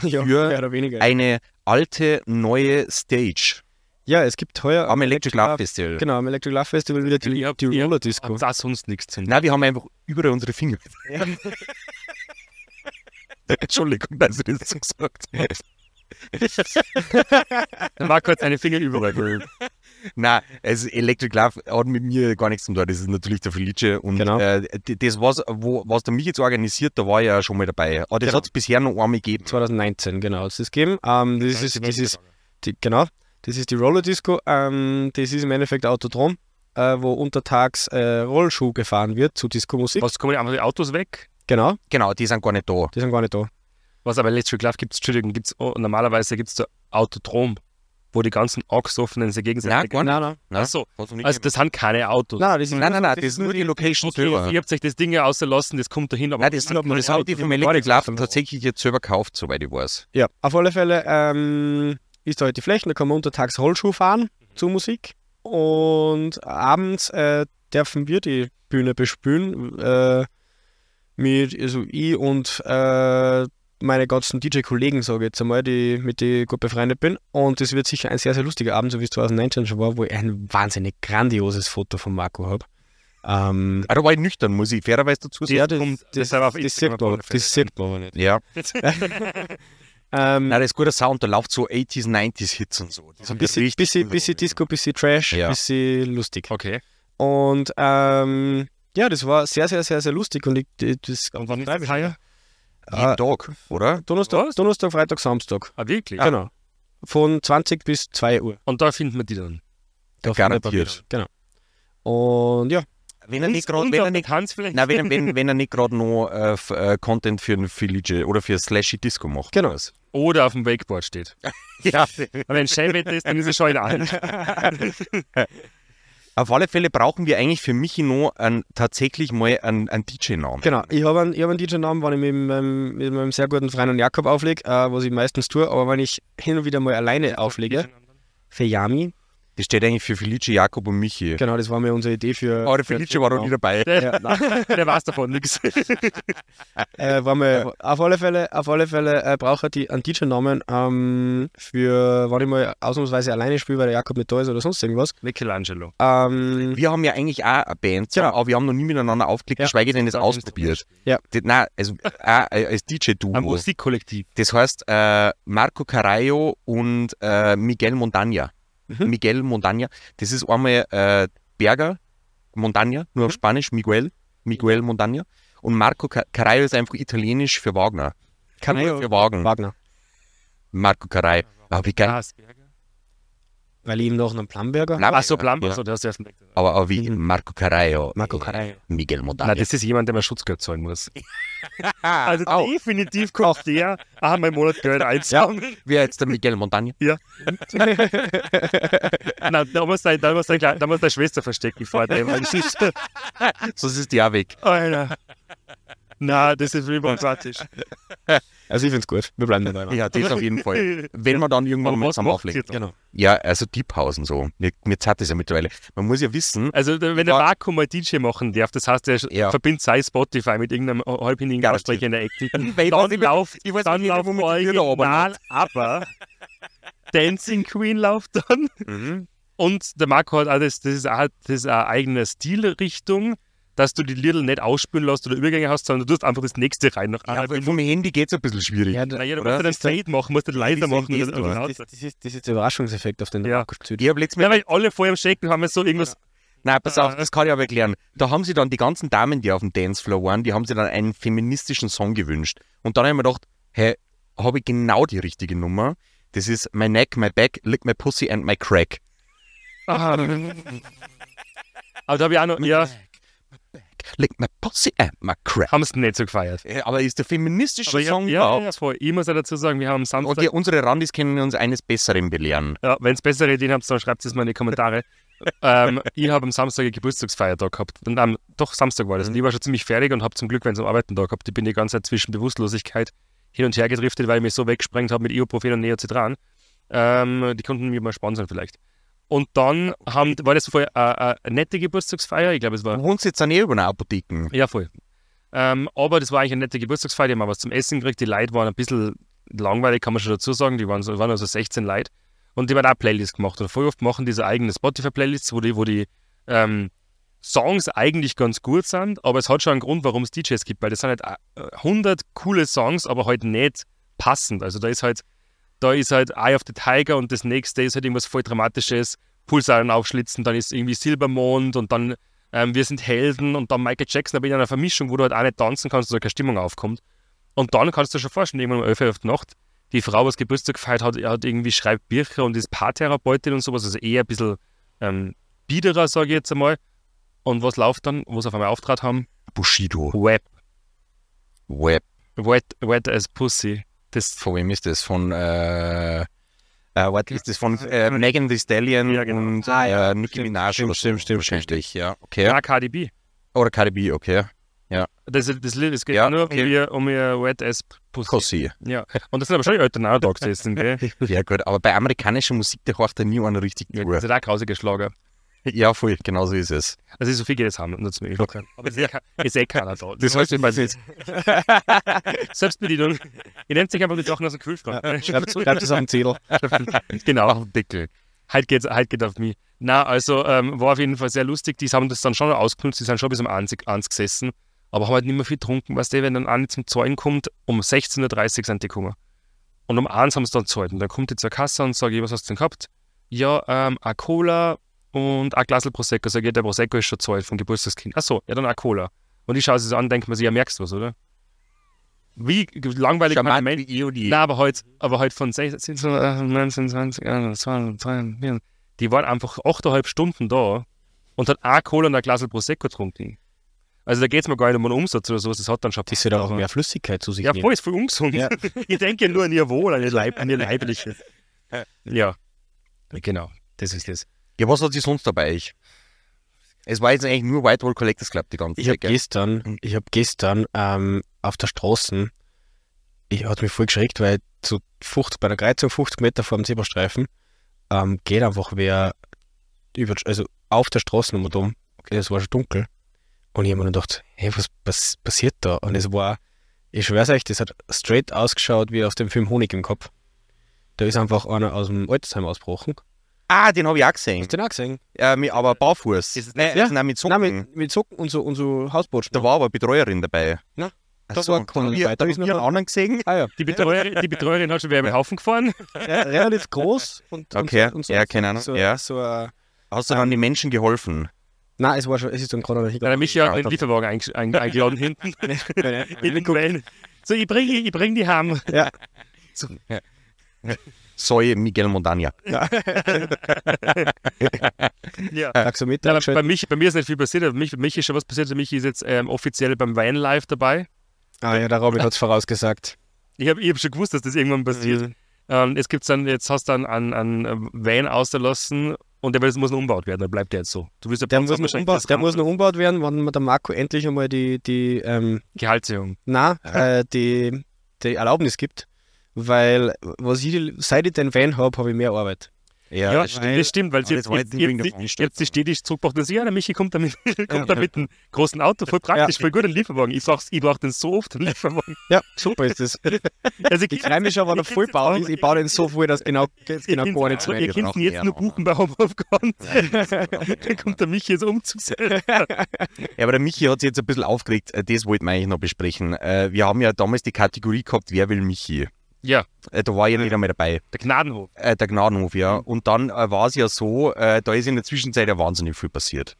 C: ja,
A: für eine alte, neue Stage
C: ja, es gibt heuer
A: am Electric Love Festival.
C: Genau, am Electric Love Festival wieder die,
B: hab-
C: die Roller Disco.
B: Habt auch sonst nichts zu tun.
A: Nein, wir haben einfach überall unsere Finger. Entschuldigung, dass ich das so gesagt habe.
B: Dann war kurz eine Finger überall.
A: Nein, also Electric Love hat mit mir gar nichts zu tun. Das ist natürlich der Felice. Und
C: Genau.
A: äh, das, was, wo, was der mich jetzt organisiert, da war ich ja schon mal dabei. Aber das
C: Genau.
A: hat es bisher noch einmal gegeben.
C: 2019, genau, hat es das gegeben. Ähm, das, ist, das, ist, die, genau, das ist die Roller Disco. Ähm, das ist im Endeffekt Autodrom, äh, wo untertags äh, Rollschuh gefahren wird zu Disco-Musik.
B: Was kommen einfach die Autos weg?
C: Genau,
A: Genau, die sind gar nicht da.
C: die sind gar nicht da.
B: Was aber Electric Love gibt es, Entschuldigung, gibt's, oh, normalerweise gibt es da Autodrom, wo die ganzen Angstoffenen sich gegenseitig.
A: Nein, gar nicht.
C: Nein, nein.
B: Ach so.
A: Hat's noch nicht
B: Also das sind keine Autos.
C: Nein, das ist,
A: nein, nein, nein, das ist nur die Location
B: Okay,
A: selber.
B: ihr habt euch das Ding ja ausgelassen, das kommt dahin, aber
A: Nein, das,
B: man hat
A: das haben die vom Electric Love tatsächlich jetzt selber gekauft, soweit ich weiß.
C: Ja, auf alle Fälle ähm, ist da halt die Fläche, da kann man untertags Rollschuh fahren zur Musik und abends äh, dürfen wir die Bühne bespülen äh, mit, also ich und äh, meine ganzen DJ-Kollegen, sage ich jetzt einmal, die, mit denen ich gut befreundet bin. Und es wird sicher ein sehr, sehr lustiger Abend, so wie es 2019 schon war, wo ich ein wahnsinnig grandioses Foto von Marco habe. Ähm,
A: Ah, da war ich nüchtern, muss ich fairerweise dazu sagen.
C: ja, das, das, das, sieht man, das
B: Fälle.
C: sieht man aber nicht.
A: Ja.
C: Ähm,
A: Nein, das ist guter Sound, da läuft so 80s, 90s Hits und so. Die
C: So ein bisschen, bisschen, bisschen Disco, bisschen Trash,
A: Ja.
C: bisschen lustig.
B: Okay.
C: Und ähm, ja, das war sehr, sehr, sehr, sehr lustig. Und ich, das
B: Und wann ist das?
A: Jeden
C: äh,
A: Tag, oder?
C: Donnerstag? Donnerstag, Freitag, Samstag.
B: Ah, wirklich?
C: Genau. Von 20 bis 2 Uhr.
B: Und da finden wir die dann.
C: Da
A: Garantiert.
C: Genau. Und ja,
A: Wenn er nicht
B: Und-
A: gerade,
B: und
A: wenn er nicht, nein, wenn, wenn, wenn er nicht gerade noch äh, äh, Content für ein Felice oder für Slashy Disco macht.
C: genau.
B: Oder auf dem Wakeboard steht.
A: Ja.
B: Aber wenn Schellwetter ist, dann ist es schon in allen.
A: Auf alle Fälle brauchen wir eigentlich für Michi noch einen, tatsächlich mal einen, einen DJ-Namen.
C: Genau, ich habe einen, ich hab einen DJ-Namen, wenn ich mit meinem, mit meinem sehr guten Freund Jakob auflege, äh, was ich meistens tue, aber wenn ich hin und wieder mal alleine auflege, für
A: Das steht eigentlich für Felice, Jakob und Michi.
C: genau, das war mir unsere Idee für.
A: Aber der Felice war noch nie dabei.
B: Der, der weiß davon nichts.
C: Äh, war mir, auf alle Fälle, auf alle Fälle äh, brauche ich einen DJ-Namen ähm, für, wenn ich mal ausnahmsweise alleine spiele, weil der Jakob nicht da ist oder sonst irgendwas.
B: Michelangelo.
C: Ähm,
A: Wir haben ja eigentlich auch eine Band,
C: Genau.
A: aber wir haben noch nie miteinander aufgelegt,
C: Ja.
A: geschweige denn das ausprobiert.
C: Ja.
A: Das, nein, also auch äh, als
B: Ein
A: DJ-Duo.
B: Musikkollektiv.
A: Das heißt äh, Marco Carallo und äh, Miguel Montaña.
C: Mhm.
A: Miguel Montaña. Das ist einmal äh, Berger Montaña, nur
C: Mhm.
A: auf Spanisch, Miguel. Miguel Montaña. Und Marco Ca- Carallo ist einfach italienisch für Wagner.
C: Carallo.
A: Für Wagen.
C: Wagner.
A: Marco Carallo. Aber wie geil.
C: Ich ihm noch einen Plamberger.
A: Nein,
B: Ach so, Plumber.
A: Ja.
B: So, der hast du erst entdeckt.
A: Aber, aber wie Marco Carallo.
C: Marco
A: äh,
C: Carallo.
A: Miguel Montaña.
B: Nein, das ist jemand, der mir Schutzgeld zahlen muss. Also
A: auch.
B: definitiv kommt der einmal im Monat Geld einzahlen.
A: Wie jetzt der Miguel Montaña.
B: Ja. Nein, da muss deine, da muss deine, da muss deine Schwester verstecken vor dem. das ist-
A: Sonst ist die auch weg.
B: Alter. Na, das ist überquatisch.
C: Also ich finde es gut. Wir bleiben dabei.
A: Ja, das auf jeden Fall. Wenn man dann irgendwann mal zusammen auflegt.
C: Genau.
A: Ja, also Deephausen so. Mir, mir zahlt das ja mittlerweile. Man muss ja wissen,
B: Also, wenn der. Vakuum mal DJ machen darf, das heißt, er
A: Ja.
B: verbindet sein Spotify mit irgendeinem halbhinnigen
A: Garantiert.
B: Aussprecher in der Ecke. Dann läuft,
A: ich weiß
B: dann
A: nicht,
B: läuft
A: die
B: original, aber Dancing Queen läuft dann.
A: Mhm.
B: Und der Marco hat auch das, das ist auch, das ist eine eigene Stilrichtung, dass du die Lieder nicht ausspülen lässt oder Übergänge hast, sondern du tust einfach das nächste rein. Nach
A: ja, aber vom Handy geht es ein bisschen schwierig.
C: Ja, da,
B: Naja, du musst ja dann Fade machen, musst du leiser machen.
C: das,
B: lauter.
C: das, ist, das ist der Überraschungseffekt, auf den
B: Ja.
C: Zählt.
A: Ich habe letztes Mal.
B: Ja, weil alle vorher im Shaken haben so irgendwas.
A: Nein, pass auf,
B: Ah.
A: das kann ich aber erklären. Da haben sie dann die ganzen Damen, die auf dem Dancefloor waren, die haben sich dann einen feministischen Song gewünscht. Und dann habe ich mir gedacht, hey, habe ich genau die richtige Nummer. Das ist My Neck, My Back, Lick My Pussy and My Crack.
B: Ah. Aber da habe ich auch noch, ja,
A: Lick My Pussy and My Crack.
B: haben es nicht so gefeiert.
A: Äh, Aber ist der feministische
B: ja,
A: Song
B: ja,
A: überhaupt?
B: ja, voll. Ich muss ja dazu sagen, wir haben am
A: Und
B: Samstag,
A: die, unsere Randis können uns eines Besseren belehren.
B: ja, wenn es bessere Ideen habt, dann schreibt es mal in die Kommentare. ähm, ich habe am Samstag einen Geburtstagsfeiertag gehabt. Und, ähm, doch, Samstag war das. Und ich war schon ziemlich fertig und habe zum Glück, wenn es am Arbeiten da gehabt, ich bin die ganze Zeit zwischen Bewusstlosigkeit hin und her gedriftet, weil ich mich so weggesprengt habe mit Ibuprofen und Neocitran. Ähm, die konnten mir mal sponsern vielleicht. Und dann haben, war das voll äh, äh, eine nette Geburtstagsfeier. Ich glaube, es war
A: Du wohnst jetzt auch nicht über einer Apotheken.
B: Ja, voll. Ähm, aber das war eigentlich eine nette Geburtstagsfeier. Die haben auch was zum Essen gekriegt. Die Leute waren ein bisschen langweilig, kann man schon dazu sagen. Die waren, so, waren also 16 Leute. Und die haben auch Playlists gemacht. Und voll oft machen diese eigene Spotify-Playlists, wo die, wo die ähm, Songs eigentlich ganz gut sind. Aber es hat schon einen Grund, warum es DJs gibt. Weil das sind halt äh, 100 coole Songs, aber halt nicht passend. Also da ist halt, da ist halt Eye of the Tiger und das nächste ist halt irgendwas voll Dramatisches. Pulsaren aufschlitzen, dann ist irgendwie Silbermond und dann ähm, wir sind Helden und dann Michael Jackson, aber in einer Vermischung, wo du halt auch nicht tanzen kannst, oder keine Stimmung aufkommt. Und dann kannst du schon vorstellen, irgendwann um 11 Uhr auf die Nacht, die Frau, was Geburtstag gefeiert hat, hat irgendwie schreibt Bücher und ist Paartherapeutin und sowas, also eher ein bisschen ähm, biederer, sage ich jetzt einmal. Und was läuft dann, wo sie auf einmal Auftritt haben?
A: Bushido.
B: Web.
A: Web.
B: Wet, wet as Pussy. Das,
A: Von wem ist das? Von, äh, äh, was ist das? Von äh, Megan Thee Stallion
B: Ja, genau.
A: und
C: Ah, ja.
A: äh, Nicki Minaj.
C: stimmt, stimmt, stimmt,
A: Wahrscheinlich, ja. Okay.
B: ja, Cardi B.
A: Oder Cardi B, okay.
B: Das, das Lied, es geht
A: Ja,
B: nur
A: okay.
B: um, ihr, um ihr Wet as Pussy.
A: Pussy.
B: Ja. Und das sind aber schon die da gesessen, gell?
A: Ja, gut. Aber bei amerikanischer Musik, da horcht er nie einer richtig
B: Ja, das ist auch grausiger Schlager.
A: Ja, voll. Genau so ist es.
B: Also so viel geht es haben, nur zu mir. Aber es ist eh, ist eh keiner da.
A: Das heißt, ich weiß jetzt.
B: Selbstbedienung. Ihr nehmt sich einfach die Sachen aus dem Kühlschrank.
C: Schreibt schreibt es auf den Zettel.
B: genau.
A: Auf den Deckel.
B: Halt geht's, halt geht auf mich. Na, also ähm, war auf jeden Fall sehr lustig. Die haben das dann schon ausgenutzt, die sind schon bis um 1, 1 gesessen, aber haben halt nicht mehr viel getrunken. Weißt du, wenn dann eine zum Zahlen kommt, um 16.30 Uhr sind die gekommen. Und um 1 haben sie dann gezahlt. Und dann kommt die zur Kasse und ich, was hast du denn gehabt? Ja, ähm, eine Cola und ein Glas Prosecco. Sag ich, der Prosecco ist schon gezahlt vom Geburtstagskind. Ach so, ja, dann eine Cola. Und ich schaue sie so an, denke mir, ja, merkst du was, oder? Wie langweilig
A: Charmant
B: Mensch
A: wie
B: na, aber heute aber heut von 16, 19, 20, 21, 22, 24, die waren einfach 8,5 Stunden da und hat eine Cola und ein Glas Prosecco getrunken. Also da geht es mir gar nicht um einen Umsatz oder sowas, das hat dann schon
C: Die soll auch
B: aber-
C: mehr Flüssigkeit zu sich
B: Ja,
C: nehmen.
B: voll, ist voll ungesund.
C: Ja.
B: ich denke nur an ihr Wohl, an ihr, Leib, an ihr Leibliche. Ja, genau, das ist das.
A: Ja, was hat sie sonst dabei? Ich? Es war jetzt eigentlich nur Whitewall Collectors Club die ganze
C: Ich habe
A: Zeit, gell?
C: gestern, ich habe gestern ähm, auf der Straße, ich hat mich voll geschreckt, weil zu 50, bei der Kreuzung 50 Meter vor dem Zebrastreifen ähm, geht einfach wer über, also auf der Straßennummer dumm. Okay, es war schon dunkel. Und ich habe mir gedacht, hey, was, was passiert da? Und es war, ich schwör's euch, das hat straight ausgeschaut wie aus dem Film Honig im Kopf. Da ist einfach einer aus dem Altersheim ausgebrochen.
A: Ah, den habe ich auch gesehen.
C: Hast du den auch gesehen?
A: Äh, mit, aber barfuß.
B: Ist
A: Nein,
C: Ja.
A: nein, mit Socken.
C: Nein, mit, mit Socken und so, und so Hausbotschen.
A: Da war aber eine Betreuerin dabei.
C: Na,
A: Ach
C: da
A: so,
C: war
A: und
C: keiner
A: ich-
C: dabei. Da
A: habe ich
C: noch
A: einen anderen gesehen.
C: Ah ja.
B: Die Betreuerin, die Betreuerin hat schon über den Haufen gefahren.
C: Ja, relativ groß und,
A: Okay,
C: und, so, und so,
A: ja, keine Ahnung,
C: So,
A: ja.
C: so ein,
A: Hast du dann den Menschen geholfen?
C: nein, es war schon, es ist dann gerade noch
B: Dann hat mich ja den Lieferwagen einge- ein, eingeladen hinten. in den Van. So, ich bringe ich bring die heim.
C: Ja,
A: Soy Miguel Montaña.
B: Ja.
C: Taxometer.
B: Ja, bei, mich, bei mir ist nicht viel passiert, aber mich, bei mich ist schon was passiert. Mich ist jetzt ähm, offiziell beim Van Live dabei.
C: ah ja, der Robin hat es vorausgesagt.
B: Ich habe ich hab schon gewusst, dass das irgendwann passiert.
C: Mhm.
B: Ähm, es gibt dann, jetzt hast du dann einen, einen Van ausgelassen und der muss noch umgebaut werden, dann bleibt der jetzt so. Du wirst ja
C: Der muss, noch umbaut, der muss noch umbaut werden, wann der Marco endlich einmal die, die, ähm,
B: Gehaltserhöhung.
C: na, äh, die, die Erlaubnis gibt. Weil, was ich, seit ich den Van habe, habe ich mehr Arbeit.
A: Ja,
B: Ja,
A: das
B: das
A: stimmt.
B: weil sie jetzt, jetzt,
A: jetzt
B: jetzt, die stetig zurückgebracht ist, ja, der Michi kommt da mit, kommt da mit einem großen Auto, voll praktisch,
C: Ja.
B: voll gut, ein Lieferwagen. Ich brauche ich brauch den so oft, den Lieferwagen.
C: Ja, super ist das.
B: Also,
C: Die Kreimischer war da voll baut. Ich baue den so voll, dass genau, genau gar nicht
B: so,
C: mehr
B: Ihr
A: Wir
B: könnt ihn jetzt
A: mehr
B: nur buchen bei Homeoffice. Dann kommt der Michi jetzt umzugsell.
A: Ja, aber der Michi hat sich jetzt ein bisschen aufgeregt. Äh, Das wollten wir eigentlich noch besprechen. Äh, Wir haben ja damals die Kategorie gehabt, wer will Michi?
B: Ja,
A: Äh, Da war ja nicht einmal dabei.
B: der Gnadenhof.
A: Äh, Der Gnadenhof, ja. Und dann äh, war es ja so, äh, da ist in der Zwischenzeit ja wahnsinnig viel passiert.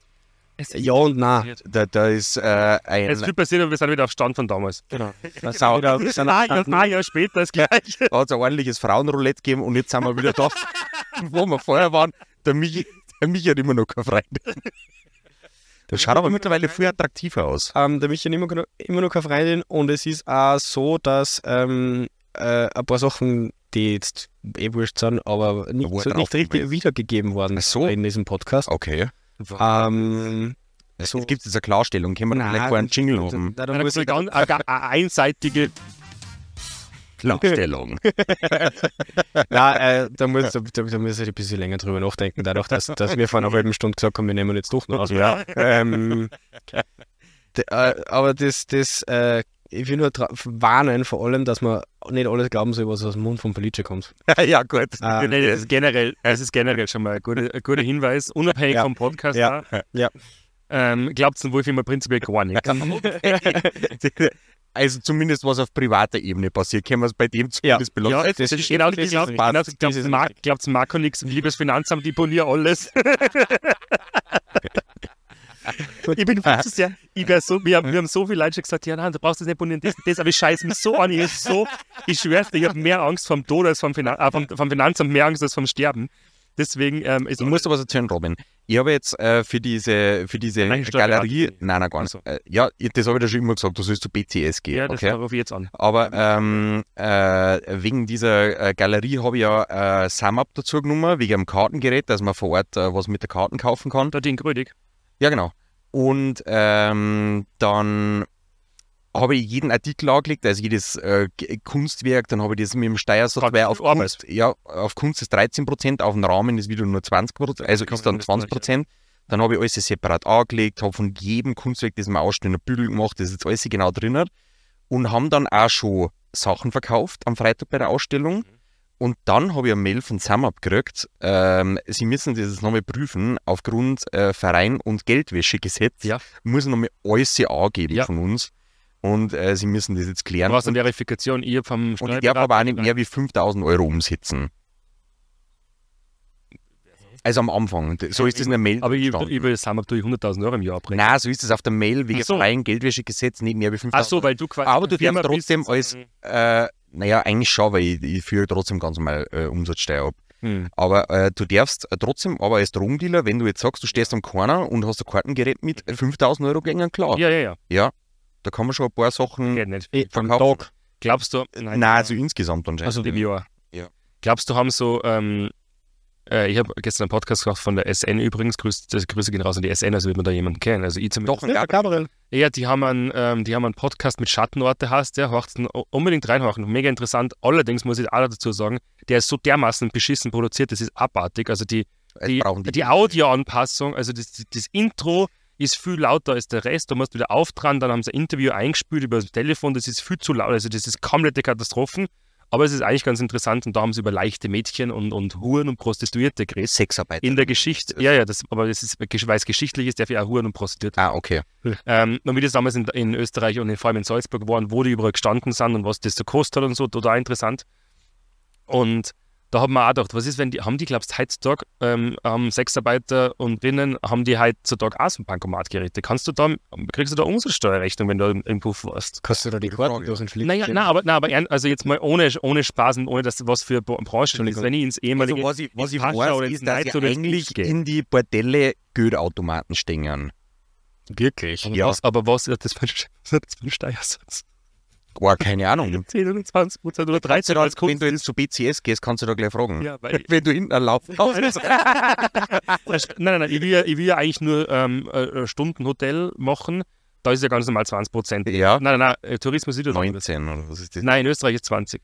C: Ja und nein.
A: Da, da ist äh, ein.
B: Es ist viel passiert, aber wir sind wieder auf Stand von damals.
C: Genau. Das sind wieder, das sind
B: Ein Jahr, ein Jahr später das Gleiche.
A: Da hat es ein ordentliches Frauenroulette gegeben und jetzt sind wir wieder da, wo wir vorher waren. Der Michi, der Michi hat immer noch keine Freunde. Das schaut aber mittlerweile viel attraktiver aus.
C: Ähm, der Michi hat immer, noch- immer noch keine Freundin und es ist auch so, dass ähm, äh, ein paar Sachen, die jetzt eh wurscht sind, aber nicht, so, nicht richtig wiedergegeben worden
A: so.
C: in diesem Podcast.
A: Okay.
C: Ähm,
A: So. Es gibt jetzt eine Klarstellung. Können wir vielleicht mal einen Jingle haben?
C: Da, da
B: Eine,
C: muss ich,
B: ganz, eine, eine einseitige
A: Klarstellung.
C: nein, äh, da, muss, da, da, da muss ich ein bisschen länger drüber nachdenken, dadurch, dass, dass wir vor einer halben Stunde gesagt haben, wir nehmen jetzt doch noch aus.
A: Ja.
C: Ähm, äh, aber das, das äh, ich will nur warnen vor allem, dass man nicht alles glauben soll, was aus dem Mund von Felice kommt.
A: ja, gut.
B: Nee, das ist generell, das ist generell schon mal ein guter, ein guter Hinweis, unabhängig
C: Ja.
B: vom Podcast.
C: Ja.
B: auch.
C: Ja.
B: Ähm, Glaubt den Wolf immer prinzipiell gar nicht.
A: Also zumindest was auf privater Ebene passiert, können wir es bei dem
C: Ja.
A: zumindest belassen.
B: Ja,
A: das ist
B: genau,
C: das
B: genau, glaubt Marco, glaubt's Marco nichts, liebes Finanzamt, ich poliere alles. Ich bin viel zu sehr, ich wär so, wir haben, wir haben so viele Leute gesagt, ja nein, du brauchst das nicht polieren, das, das, aber ich scheiße mich so an, ich, so, ich schwör's dir, ich habe mehr Angst vom Tod als vom, Finan äh, vom, vom Finanzamt, mehr Angst als vom Sterben. Deswegen ähm, ist
A: Ich muss dir was erzählen, Robin. Ich habe jetzt äh, für diese, für diese
B: Nein.
A: Galerie, nein, nein, gar nicht.
B: Ach
A: Äh, ja, das habe ich dir schon immer gesagt, du sollst zu BCS gehen.
B: ja, das
A: okay?
B: rufe ich jetzt an.
A: Aber ähm, äh, wegen dieser äh, Galerie habe ich ja äh, SumUp dazu genommen, wegen einem Kartengerät, dass man vor Ort äh, was mit der Karten kaufen kann.
B: Da den Grödig.
A: Ja, genau. Und ähm, dann habe ich jeden Artikel angelegt, also jedes äh, Kunstwerk, dann habe ich das mit dem Steuersoftware auf
B: Auf Arbeit.
A: Kunst, ja, auf Kunst ist 13%, auf den Rahmen ist wieder nur 20%, also ist dann
B: man das
A: 20%. Dann habe ich alles separat angelegt, habe von jedem Kunstwerk, das wir ausstellen, ein Bügel gemacht, das ist jetzt alles genau drin. Und haben dann auch schon Sachen verkauft am Freitag bei der Ausstellung. Und dann habe ich eine Mail von SumUp gekriegt, ähm, sie müssen das nochmal prüfen, aufgrund äh, Verein- und Geldwäschegesetz
B: Ja.
A: muss nochmal alles angeben
B: Ja.
A: von uns. Und äh, sie müssen das jetzt
B: Du
A: klären.
B: brauchst eine
A: Und,
B: Verifikation, ich hab vom
A: und ich darf aber auch nicht mehr wie 5000 Euro umsetzen. Also am Anfang. So ist das in der Mail.
B: Aber ich, über Samab tue ich 100.000 Euro im Jahr abbrechen.
A: Nein, so ist es auf der Mail wegen
B: so.
A: freien Geldwäschegesetz nicht mehr wie 5000
B: Ach so, weil du quasi.
A: Aber du darfst trotzdem als,
B: ähm,
A: äh, naja, eigentlich schon, weil ich, ich führe trotzdem ganz normal äh, Umsatzsteuer ab.
B: Hm.
A: Aber äh, du darfst äh, trotzdem, aber als Drogendealer, wenn du jetzt sagst, du stehst am Corner und hast ein Kartengerät mit 5000 Euro gängen, klar.
B: Ja, ja, ja.
A: Ja, da kann man schon ein paar Sachen
B: Geht nicht.
C: Eh, am
A: verkaufen.
C: Tag.
B: Glaubst du,
A: Nein, also insgesamt anscheinend.
B: also im Jahr.
A: Ja.
B: Glaubst du, haben so, ähm, äh, ich habe gestern einen Podcast gemacht von der SN übrigens, Grüße, das Grüße gehen raus an die SN, also wird man da jemanden kennen. Also ich zumindest.
A: Doch,
C: Ja,
A: ja,
C: Gabriel.
B: Ja, die haben einen, ähm, die haben einen Podcast mit Schattenorte, heißt der, horcht's den unbedingt reinhorchen, mega interessant. Allerdings muss ich auch dazu sagen, der ist so dermaßen beschissen produziert, das ist abartig. Also die, die, die,
A: die-
B: Audioanpassung, also das, das, das Intro ist viel lauter als der Rest. Da musst du wieder auftragen, dann haben sie ein Interview eingespielt über das Telefon, das ist viel zu laut, also das ist komplette Katastrophen. Aber es ist eigentlich ganz interessant und da haben sie über leichte Mädchen und, und Huren und Prostituierte geredet.
A: Sexarbeit.
B: In der Geschichte, ja, ja, das, aber das ist, weil es geschichtlich ist, darf ich auch Huren und Prostituierte
A: Ah, okay.
B: ähm, und wie das damals in, in Österreich und in, vor allem in Salzburg waren, wo die überall gestanden sind und was das so kostet und so, total interessant. Und da haben wir auch gedacht, was ist, wenn die, haben die, glaubst du, heutzutage, ähm, haben Sexarbeiter und Binnen, haben die heutzutage auch so ein Bankomatgeräte? Kannst du da, kriegst du da Umsatzsteuerrechnung, wenn du im, im Puff warst?
C: Kannst du da die Karten durch den Flip?
B: Naja, nein, aber, nein, aber also jetzt mal ohne, ohne Spaß und ohne das, was für Bo- Branche ist, wenn ich ins ehemalige
A: Also was ich, was ich
B: oder
A: weiß,
B: ins
A: ist, dass
B: oder ins
A: eigentlich in die Bordelle Geldautomaten stehen.
B: Wirklich?
A: Ja.
B: Was, aber was ist das für ein, was ist das für ein Steuersatz?
A: War keine Ahnung.
B: 10 oder 20 Prozent oder 13 als
A: Wenn du jetzt zu BCS gehst, kannst du da gleich fragen.
B: Ja, weil
A: Wenn du hinten einen Lauf hast.
B: nein, nein, nein, ich will ja, ich will ja eigentlich nur ähm, äh, Stundenhotel machen. Da ist ja ganz normal 20 Prozent.
A: Ja.
B: Nein, nein, nein, äh, Tourismus ist wieder anders.
A: 19 oder was ist das?
B: Nein, in Österreich ist 20.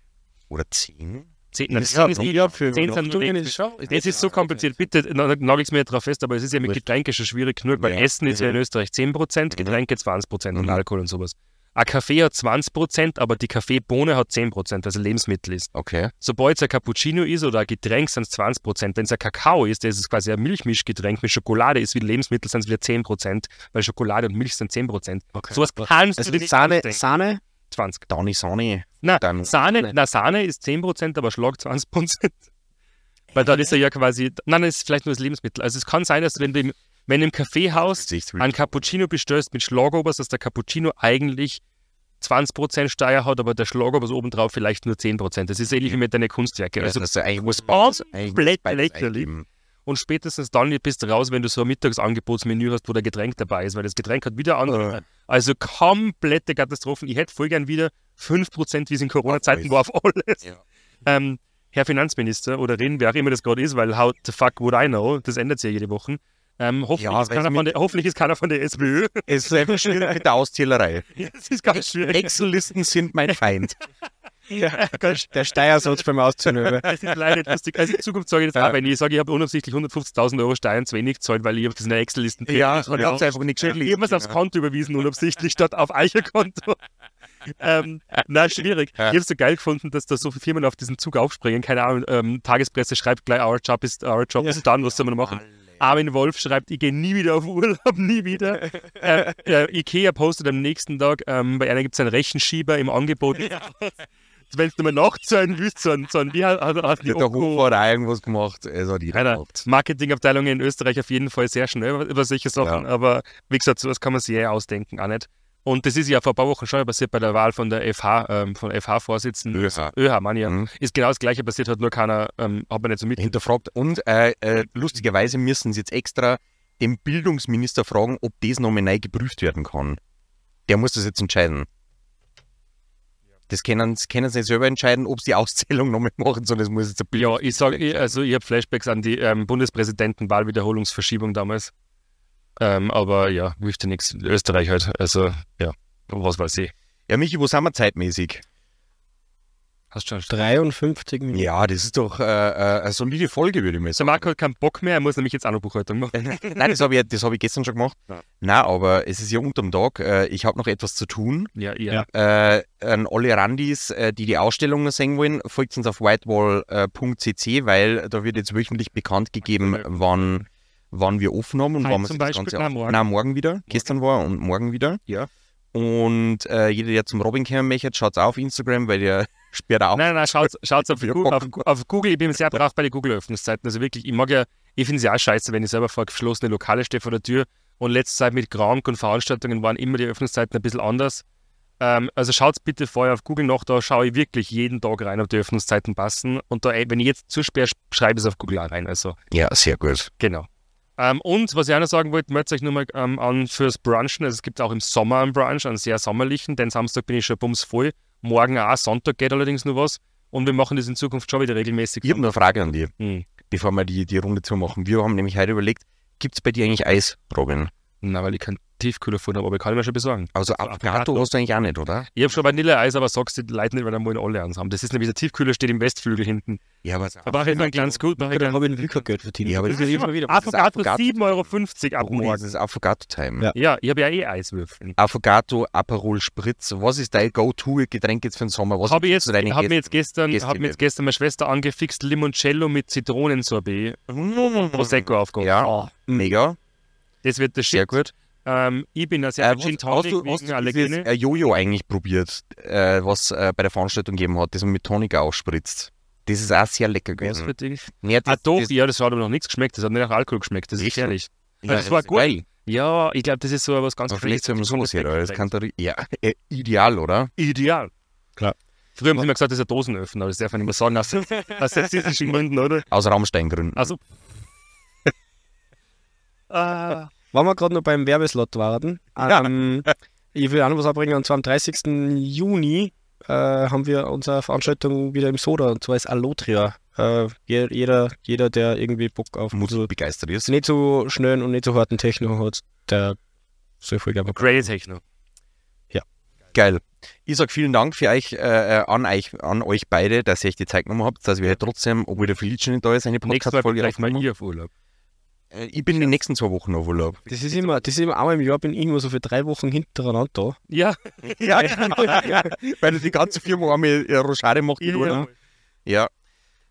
A: Oder 10?
B: 10, nein,
C: Ja,
B: das ist
C: ja, für
B: Zehn sind
C: Übernachtungen
B: nur
C: ist schon.
B: Es ist so kompliziert, bitte nagel ich mir drauf fest, aber es ist ja mit
C: Wurscht.
B: Getränken schon schwierig genug, weil
A: Ja.
B: Essen ist ja in Österreich 10%, Getränke 20% und Alkohol und sowas. Ein Kaffee hat 20%, aber die Kaffeebohne hat 10%, also Lebensmittel ist.
A: Okay.
B: Sobald es ein Cappuccino ist oder ein Getränk, sind es 20%. Wenn es ein Kakao ist, das ist quasi ein Milchmischgetränk mit Schokolade, ist wie Lebensmittel, sind es wieder 10%, weil Schokolade und Milch sind 10%.
C: Okay.
B: Sowas kannst
C: Also
B: du nicht
C: Sahne,
B: ausdenken.
C: Sahne,
B: 20.
A: Dani Sani.
B: Na,
A: Dann-
B: Sahne,
C: Nein.
B: na, Sahne ist 10%, aber Schlag 20%. Weil dann ist er ja quasi, nein, das ist vielleicht nur das Lebensmittel. Also es kann sein, dass wenn du im, wenn du im Kaffeehaus ein Cappuccino bestellst mit Schlagobers, dass der Cappuccino eigentlich 20% Steuer hat, aber der Schlagobers obendrauf vielleicht nur 10%. Das ist ähnlich wie mit deinen Kunstwerken. Also
A: also eigentlich muss
B: komplett lächerlich. Und spätestens dann bist du raus, wenn du so ein Mittagsangebotsmenü hast, wo der Getränk dabei ist, weil das Getränk hat wieder andere. Also komplette Katastrophen. Ich hätte voll gern wieder 5%, wie es in Corona-Zeiten war, auf alles.
A: Ja.
B: Ähm, Herr Finanzminister oder Rin, wer auch immer das gerade ist, weil how the fuck would I know? Das ändert sich ja jede Woche. Ähm, hoffentlich,
A: Ja,
B: ist der, hoffentlich ist keiner von der SPÖ.
A: Es ist einfach schwierig mit der Auszählerei.
B: Ja, das ist ganz schwierig.
A: Excel-Listen sind mein Feind.
C: ja, der Steuersatz beim Auszählen.
B: Das ist leider nicht lustig. Also in Zukunft sage ich das
A: Ja.
B: auch, wenn ich sage, ich habe unabsichtlich 150.000 Euro Steuern zu wenig gezahlt, weil ich auf diesen Excel-Listen
A: Ja, ich hab's einfach nicht
B: Ich habe es aufs Konto überwiesen, unabsichtlich, statt auf Eicherkonto. ähm, na, schwierig.
A: Ja.
B: Ich habe es so geil gefunden, dass da so viele Firmen auf diesen Zug aufspringen. Keine Ahnung, ähm, Tagespresse schreibt gleich, our job is, our job
C: Ja.
B: is done, was soll man machen? Armin Wolf schreibt, ich gehe nie wieder auf Urlaub, nie wieder. äh, äh, Ikea postet am nächsten Tag, ähm, bei einer gibt es einen Rechenschieber im Angebot. Wenn du mal nachzahlen willst, so ein, so ein wie hat, hat, hat die
A: Der Hof
B: Oko-
A: hat auch irgendwas gemacht. Also die
B: Alter,
A: gemacht.
B: Marketingabteilung in Österreich auf jeden Fall sehr schnell über, solche Sachen,
A: Ja.
B: aber wie gesagt, sowas kann man sich eh ausdenken, auch nicht. Und das ist ja vor ein paar Wochen schon passiert bei der Wahl von der FH, ähm, von FH-Vorsitzenden.
A: ÖH.
B: ÖH, Mann, ja.
A: Mhm.
B: Ist genau das gleiche passiert, hat nur keiner, ähm, hat man nicht so mit.
A: hinterfragt. Und äh, äh, lustigerweise müssen sie jetzt extra den Bildungsminister fragen, ob das neu geprüft werden kann. Der muss das jetzt entscheiden. Das können, können sie nicht selber entscheiden, ob sie die Auszählung nochmal machen, sondern das muss jetzt ein
B: Ja, ich sage, also ich habe Flashbacks an die ähm, Bundespräsidentenwahlwiederholungsverschiebung damals. Ähm, aber ja, wüsste nichts. Österreich halt, also ja, was weiß ich.
A: Ja, Michi, wo sind wir zeitmäßig?
B: Hast schon
C: 53 Minuten.
A: Ja, das ist doch äh, äh, eine solide Folge, würde ich mal
B: Der
A: sagen.
B: Marco hat keinen Bock mehr, er muss nämlich jetzt auch noch Buchhaltung machen.
A: Nein, das habe ich, das hab ich gestern schon gemacht.
B: Ja.
A: Nein, aber es ist ja unterm Tag. Äh, ich habe noch etwas zu tun.
B: Ja, ja.
A: Äh, an alle Randis, äh, die die Ausstellungen sehen wollen, folgt uns auf whitewall.cc, weil da wird jetzt wöchentlich bekannt gegeben, wann, wann wir offen haben und
B: Heute
A: wann wir das
B: Beispiel?
A: Ganze
B: Nein, morgen.
A: Nein, morgen wieder. Gestern war und morgen wieder.
B: Ja.
A: Und äh, jeder, der zum Robin kommen möchte, schaut auf Instagram, weil der sperrt auch.
B: Nein, nein, schaut, auf, auf, auf Google. Ich bin sehr brav bei den Google-Öffnungszeiten. Also wirklich, ich mag ja, ich finde es ja auch scheiße, wenn ich selber vor geschlossene Lokale stehe vor der Tür. Und letzte Zeit mit Krank und Veranstaltungen waren immer die Öffnungszeiten ein bisschen anders. Ähm, also schaut bitte vorher auf Google nach, da schaue ich wirklich jeden Tag rein, ob die Öffnungszeiten passen. Und da, wenn ich jetzt zusperre, schreibe ich es auf Google auch rein. Also
A: Ja, sehr gut.
B: Genau. Ähm, und was ich auch noch sagen wollte, meldet euch nur mal ähm, an fürs Brunchen. Also es gibt auch im Sommer einen Brunch, einen sehr sommerlichen. Den Samstag bin ich schon bums voll. Morgen auch, Sonntag geht allerdings nur was. Und wir machen das in Zukunft schon wieder regelmäßig.
A: Ich habe eine Frage an dich,
B: Hm.
A: bevor wir die, die Runde zu machen. Wir haben nämlich heute überlegt, gibt es bei dir eigentlich Eis, Robin?
B: Na, weil ich keinen Tiefkühler gefunden habe, aber ich kann ich mir schon besorgen.
A: Also
B: Avocado.
A: Avocado hast du eigentlich auch nicht, oder?
B: Ich habe schon Vanilleeis, aber sagst die Leute nicht, weil dann wollen alle eins haben. Das ist nämlich der Tiefkühler, steht im Westflügel hinten.
A: Ja, aber
B: Da mache ich nur ein kleines gut. Mache ich
C: Da
B: dann
C: habe ich einen Wilker Geld verdient.
A: Ja, aber
C: das
A: das
C: ist immer wieder.
B: Avocado
A: Avocado.
B: 7,50 Euro ab
A: Oh, das
B: morgen.
A: ist Avocado-Time.
C: Ja.
B: Ja, ich habe ja eh Eiswürfel.
A: Avocado, Aperol Spritz. Was ist dein Go-To-Getränk jetzt für den Sommer? Was
B: Habe ich jetzt, hab mir jetzt gestern, hab mir jetzt gestern meine Schwester angefixt, Limoncello mit Zitronensorbet? Prosecco aufgehoben.
A: Ja,
B: Oh,
A: mega.
B: Das wird der
A: Sehr
B: Shit.
A: gut.
B: Ähm, ich bin ja sehr
A: Äh,
B: Gin
A: hast
B: Tonic
A: du, hast du dieses
B: Allergene.
A: äh, Jojo eigentlich probiert, äh, was äh, bei der Veranstaltung gegeben hat, das man mit Tonik aufspritzt? Das ist auch sehr lecker gewesen. Nee, das,
B: Ah doch,
A: das,
B: ja, das hat aber noch nichts geschmeckt. Das hat nicht nach Alkohol geschmeckt. Das ist ehrlich.
A: ja,
B: das war gut.
A: geil.
B: Ja, ich glaube, das ist so was ganz
A: Aber vielleicht soll man sowas her, das kann da, ja, äh, ideal, oder?
B: Ideal.
C: Klar.
B: Früher haben sie immer gesagt, das ist ein Dosenöffner, aber das darf man nicht mehr sagen, aus, aus sexistischen Gründen, oder?
A: Aus Rammsteingründen.
B: Also. Ah,
C: Wenn wir gerade noch beim Werbeslot waren, ähm, ich will auch noch was abbringen, und zwar am 30. Juni äh, haben wir unsere Veranstaltung wieder im Soda, und zwar ist Allotria. Äh, je- jeder, jeder, der irgendwie Bock auf
A: Musik begeistert ist.
C: nicht so schnellen und nicht so harten Techno hat, der soll voll gerne
B: Crazy Techno.
A: Geil. Ich sag vielen Dank für euch, äh, äh, an euch, an euch beide, dass ihr euch die Zeit genommen habt, dass wir halt trotzdem, obwohl der Felice nicht da ist, eine
B: Nächstes Mal
A: Podcast-Folge
B: vielleicht mal hier auf Urlaub.
A: Äh, Ich bin die nächsten zwei Wochen auf Urlaub.
C: Das ist immer, das ist immer einmal im Jahr, bin ich immer so für drei Wochen hintereinander da.
B: Ja,
A: Ja, weil die ganze Firma einmal äh, Rochade macht.
B: ja. ja.
A: Ja.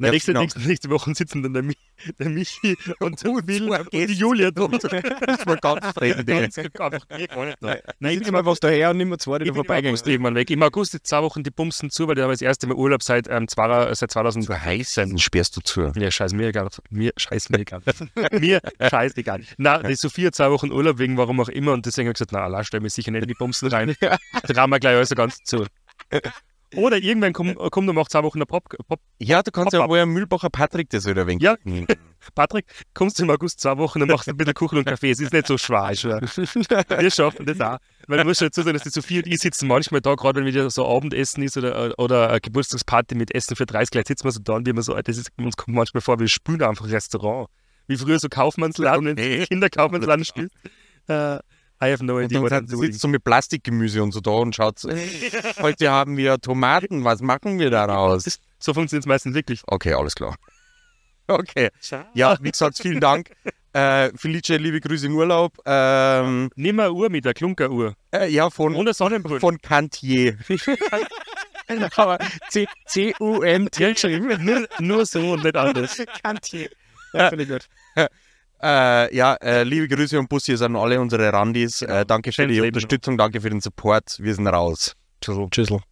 A: Ja,
B: nächste,
A: genau.
B: nächste, nächste Woche sitzen dann der, Mi der Michi und der Will und die Julia dort.
A: Das war ganz fremd.
B: Da. Nein,
C: Ich immer was daher und mehr zwei, die
B: Ich
C: da vorbeigegangen
B: August irgendwann weg. Im August ist zwei Wochen die Bumsen zu, weil da habe ich das erste Mal Urlaub seit, ähm, zwei, seit 2000.
A: So heiß, dann sperrst du zu.
B: Ja, scheiß mir egal. Mir scheiß mir egal. mir scheiß egal. Na, die Sophia hat zwei Wochen Urlaub, wegen warum auch immer. Und deswegen habe ich gesagt, na, Allah, stell mich sicher nicht in die Bumsen rein. Trauen wir gleich alles ganz zu. Oder irgendwann kommt, kommt und macht zwei Wochen der Pop, Pop.
A: Ja, du kannst ja
B: Pop-up.
A: wohl Mühlbacher Patrick das wieder wenig.
B: Ja. Patrick, kommst du im August zwei Wochen und machst ein bisschen Kuchen und Kaffee. Es ist nicht so schwer. Wir schaffen das auch. Weil du musst schon dazu sagen, dass die Sophie und ich sitzen manchmal da, gerade wenn wieder so Abendessen ist oder, oder eine Geburtstagsparty mit Essen für 30, gleich sitzen wir so da und wir immer so, das ist, uns kommt manchmal vor, wir spülen einfach Restaurant. Wie früher so Kaufmannsladen, wenn du Kinderkaufmannsladen spielst. Äh, I have no idea what I'm
A: sitzt du mit Plastikgemüse und so da und schaut, heute haben wir Tomaten, was machen wir daraus?
B: So funktioniert es meistens wirklich.
A: Okay, alles klar. Okay. Ja, wie gesagt, vielen Dank. Äh, Felice, liebe Grüße im Urlaub. Ähm,
B: Nimm eine Uhr mit, eine Klunkeruhr.
A: äh, ja, von,
B: Ohne Sonnenbrille.
A: von Cantier.
C: Aber
B: geschrieben. Nur, nur so und nicht anders.
C: Kantier. Ja, finde ich gut.
A: Äh, ja, äh, liebe Grüße und Bussi an alle unsere Randis. Äh, danke für
B: Schönes
A: die
B: Leben noch.
A: Unterstützung, danke für den Support. Wir sind raus.
C: Tschüssel.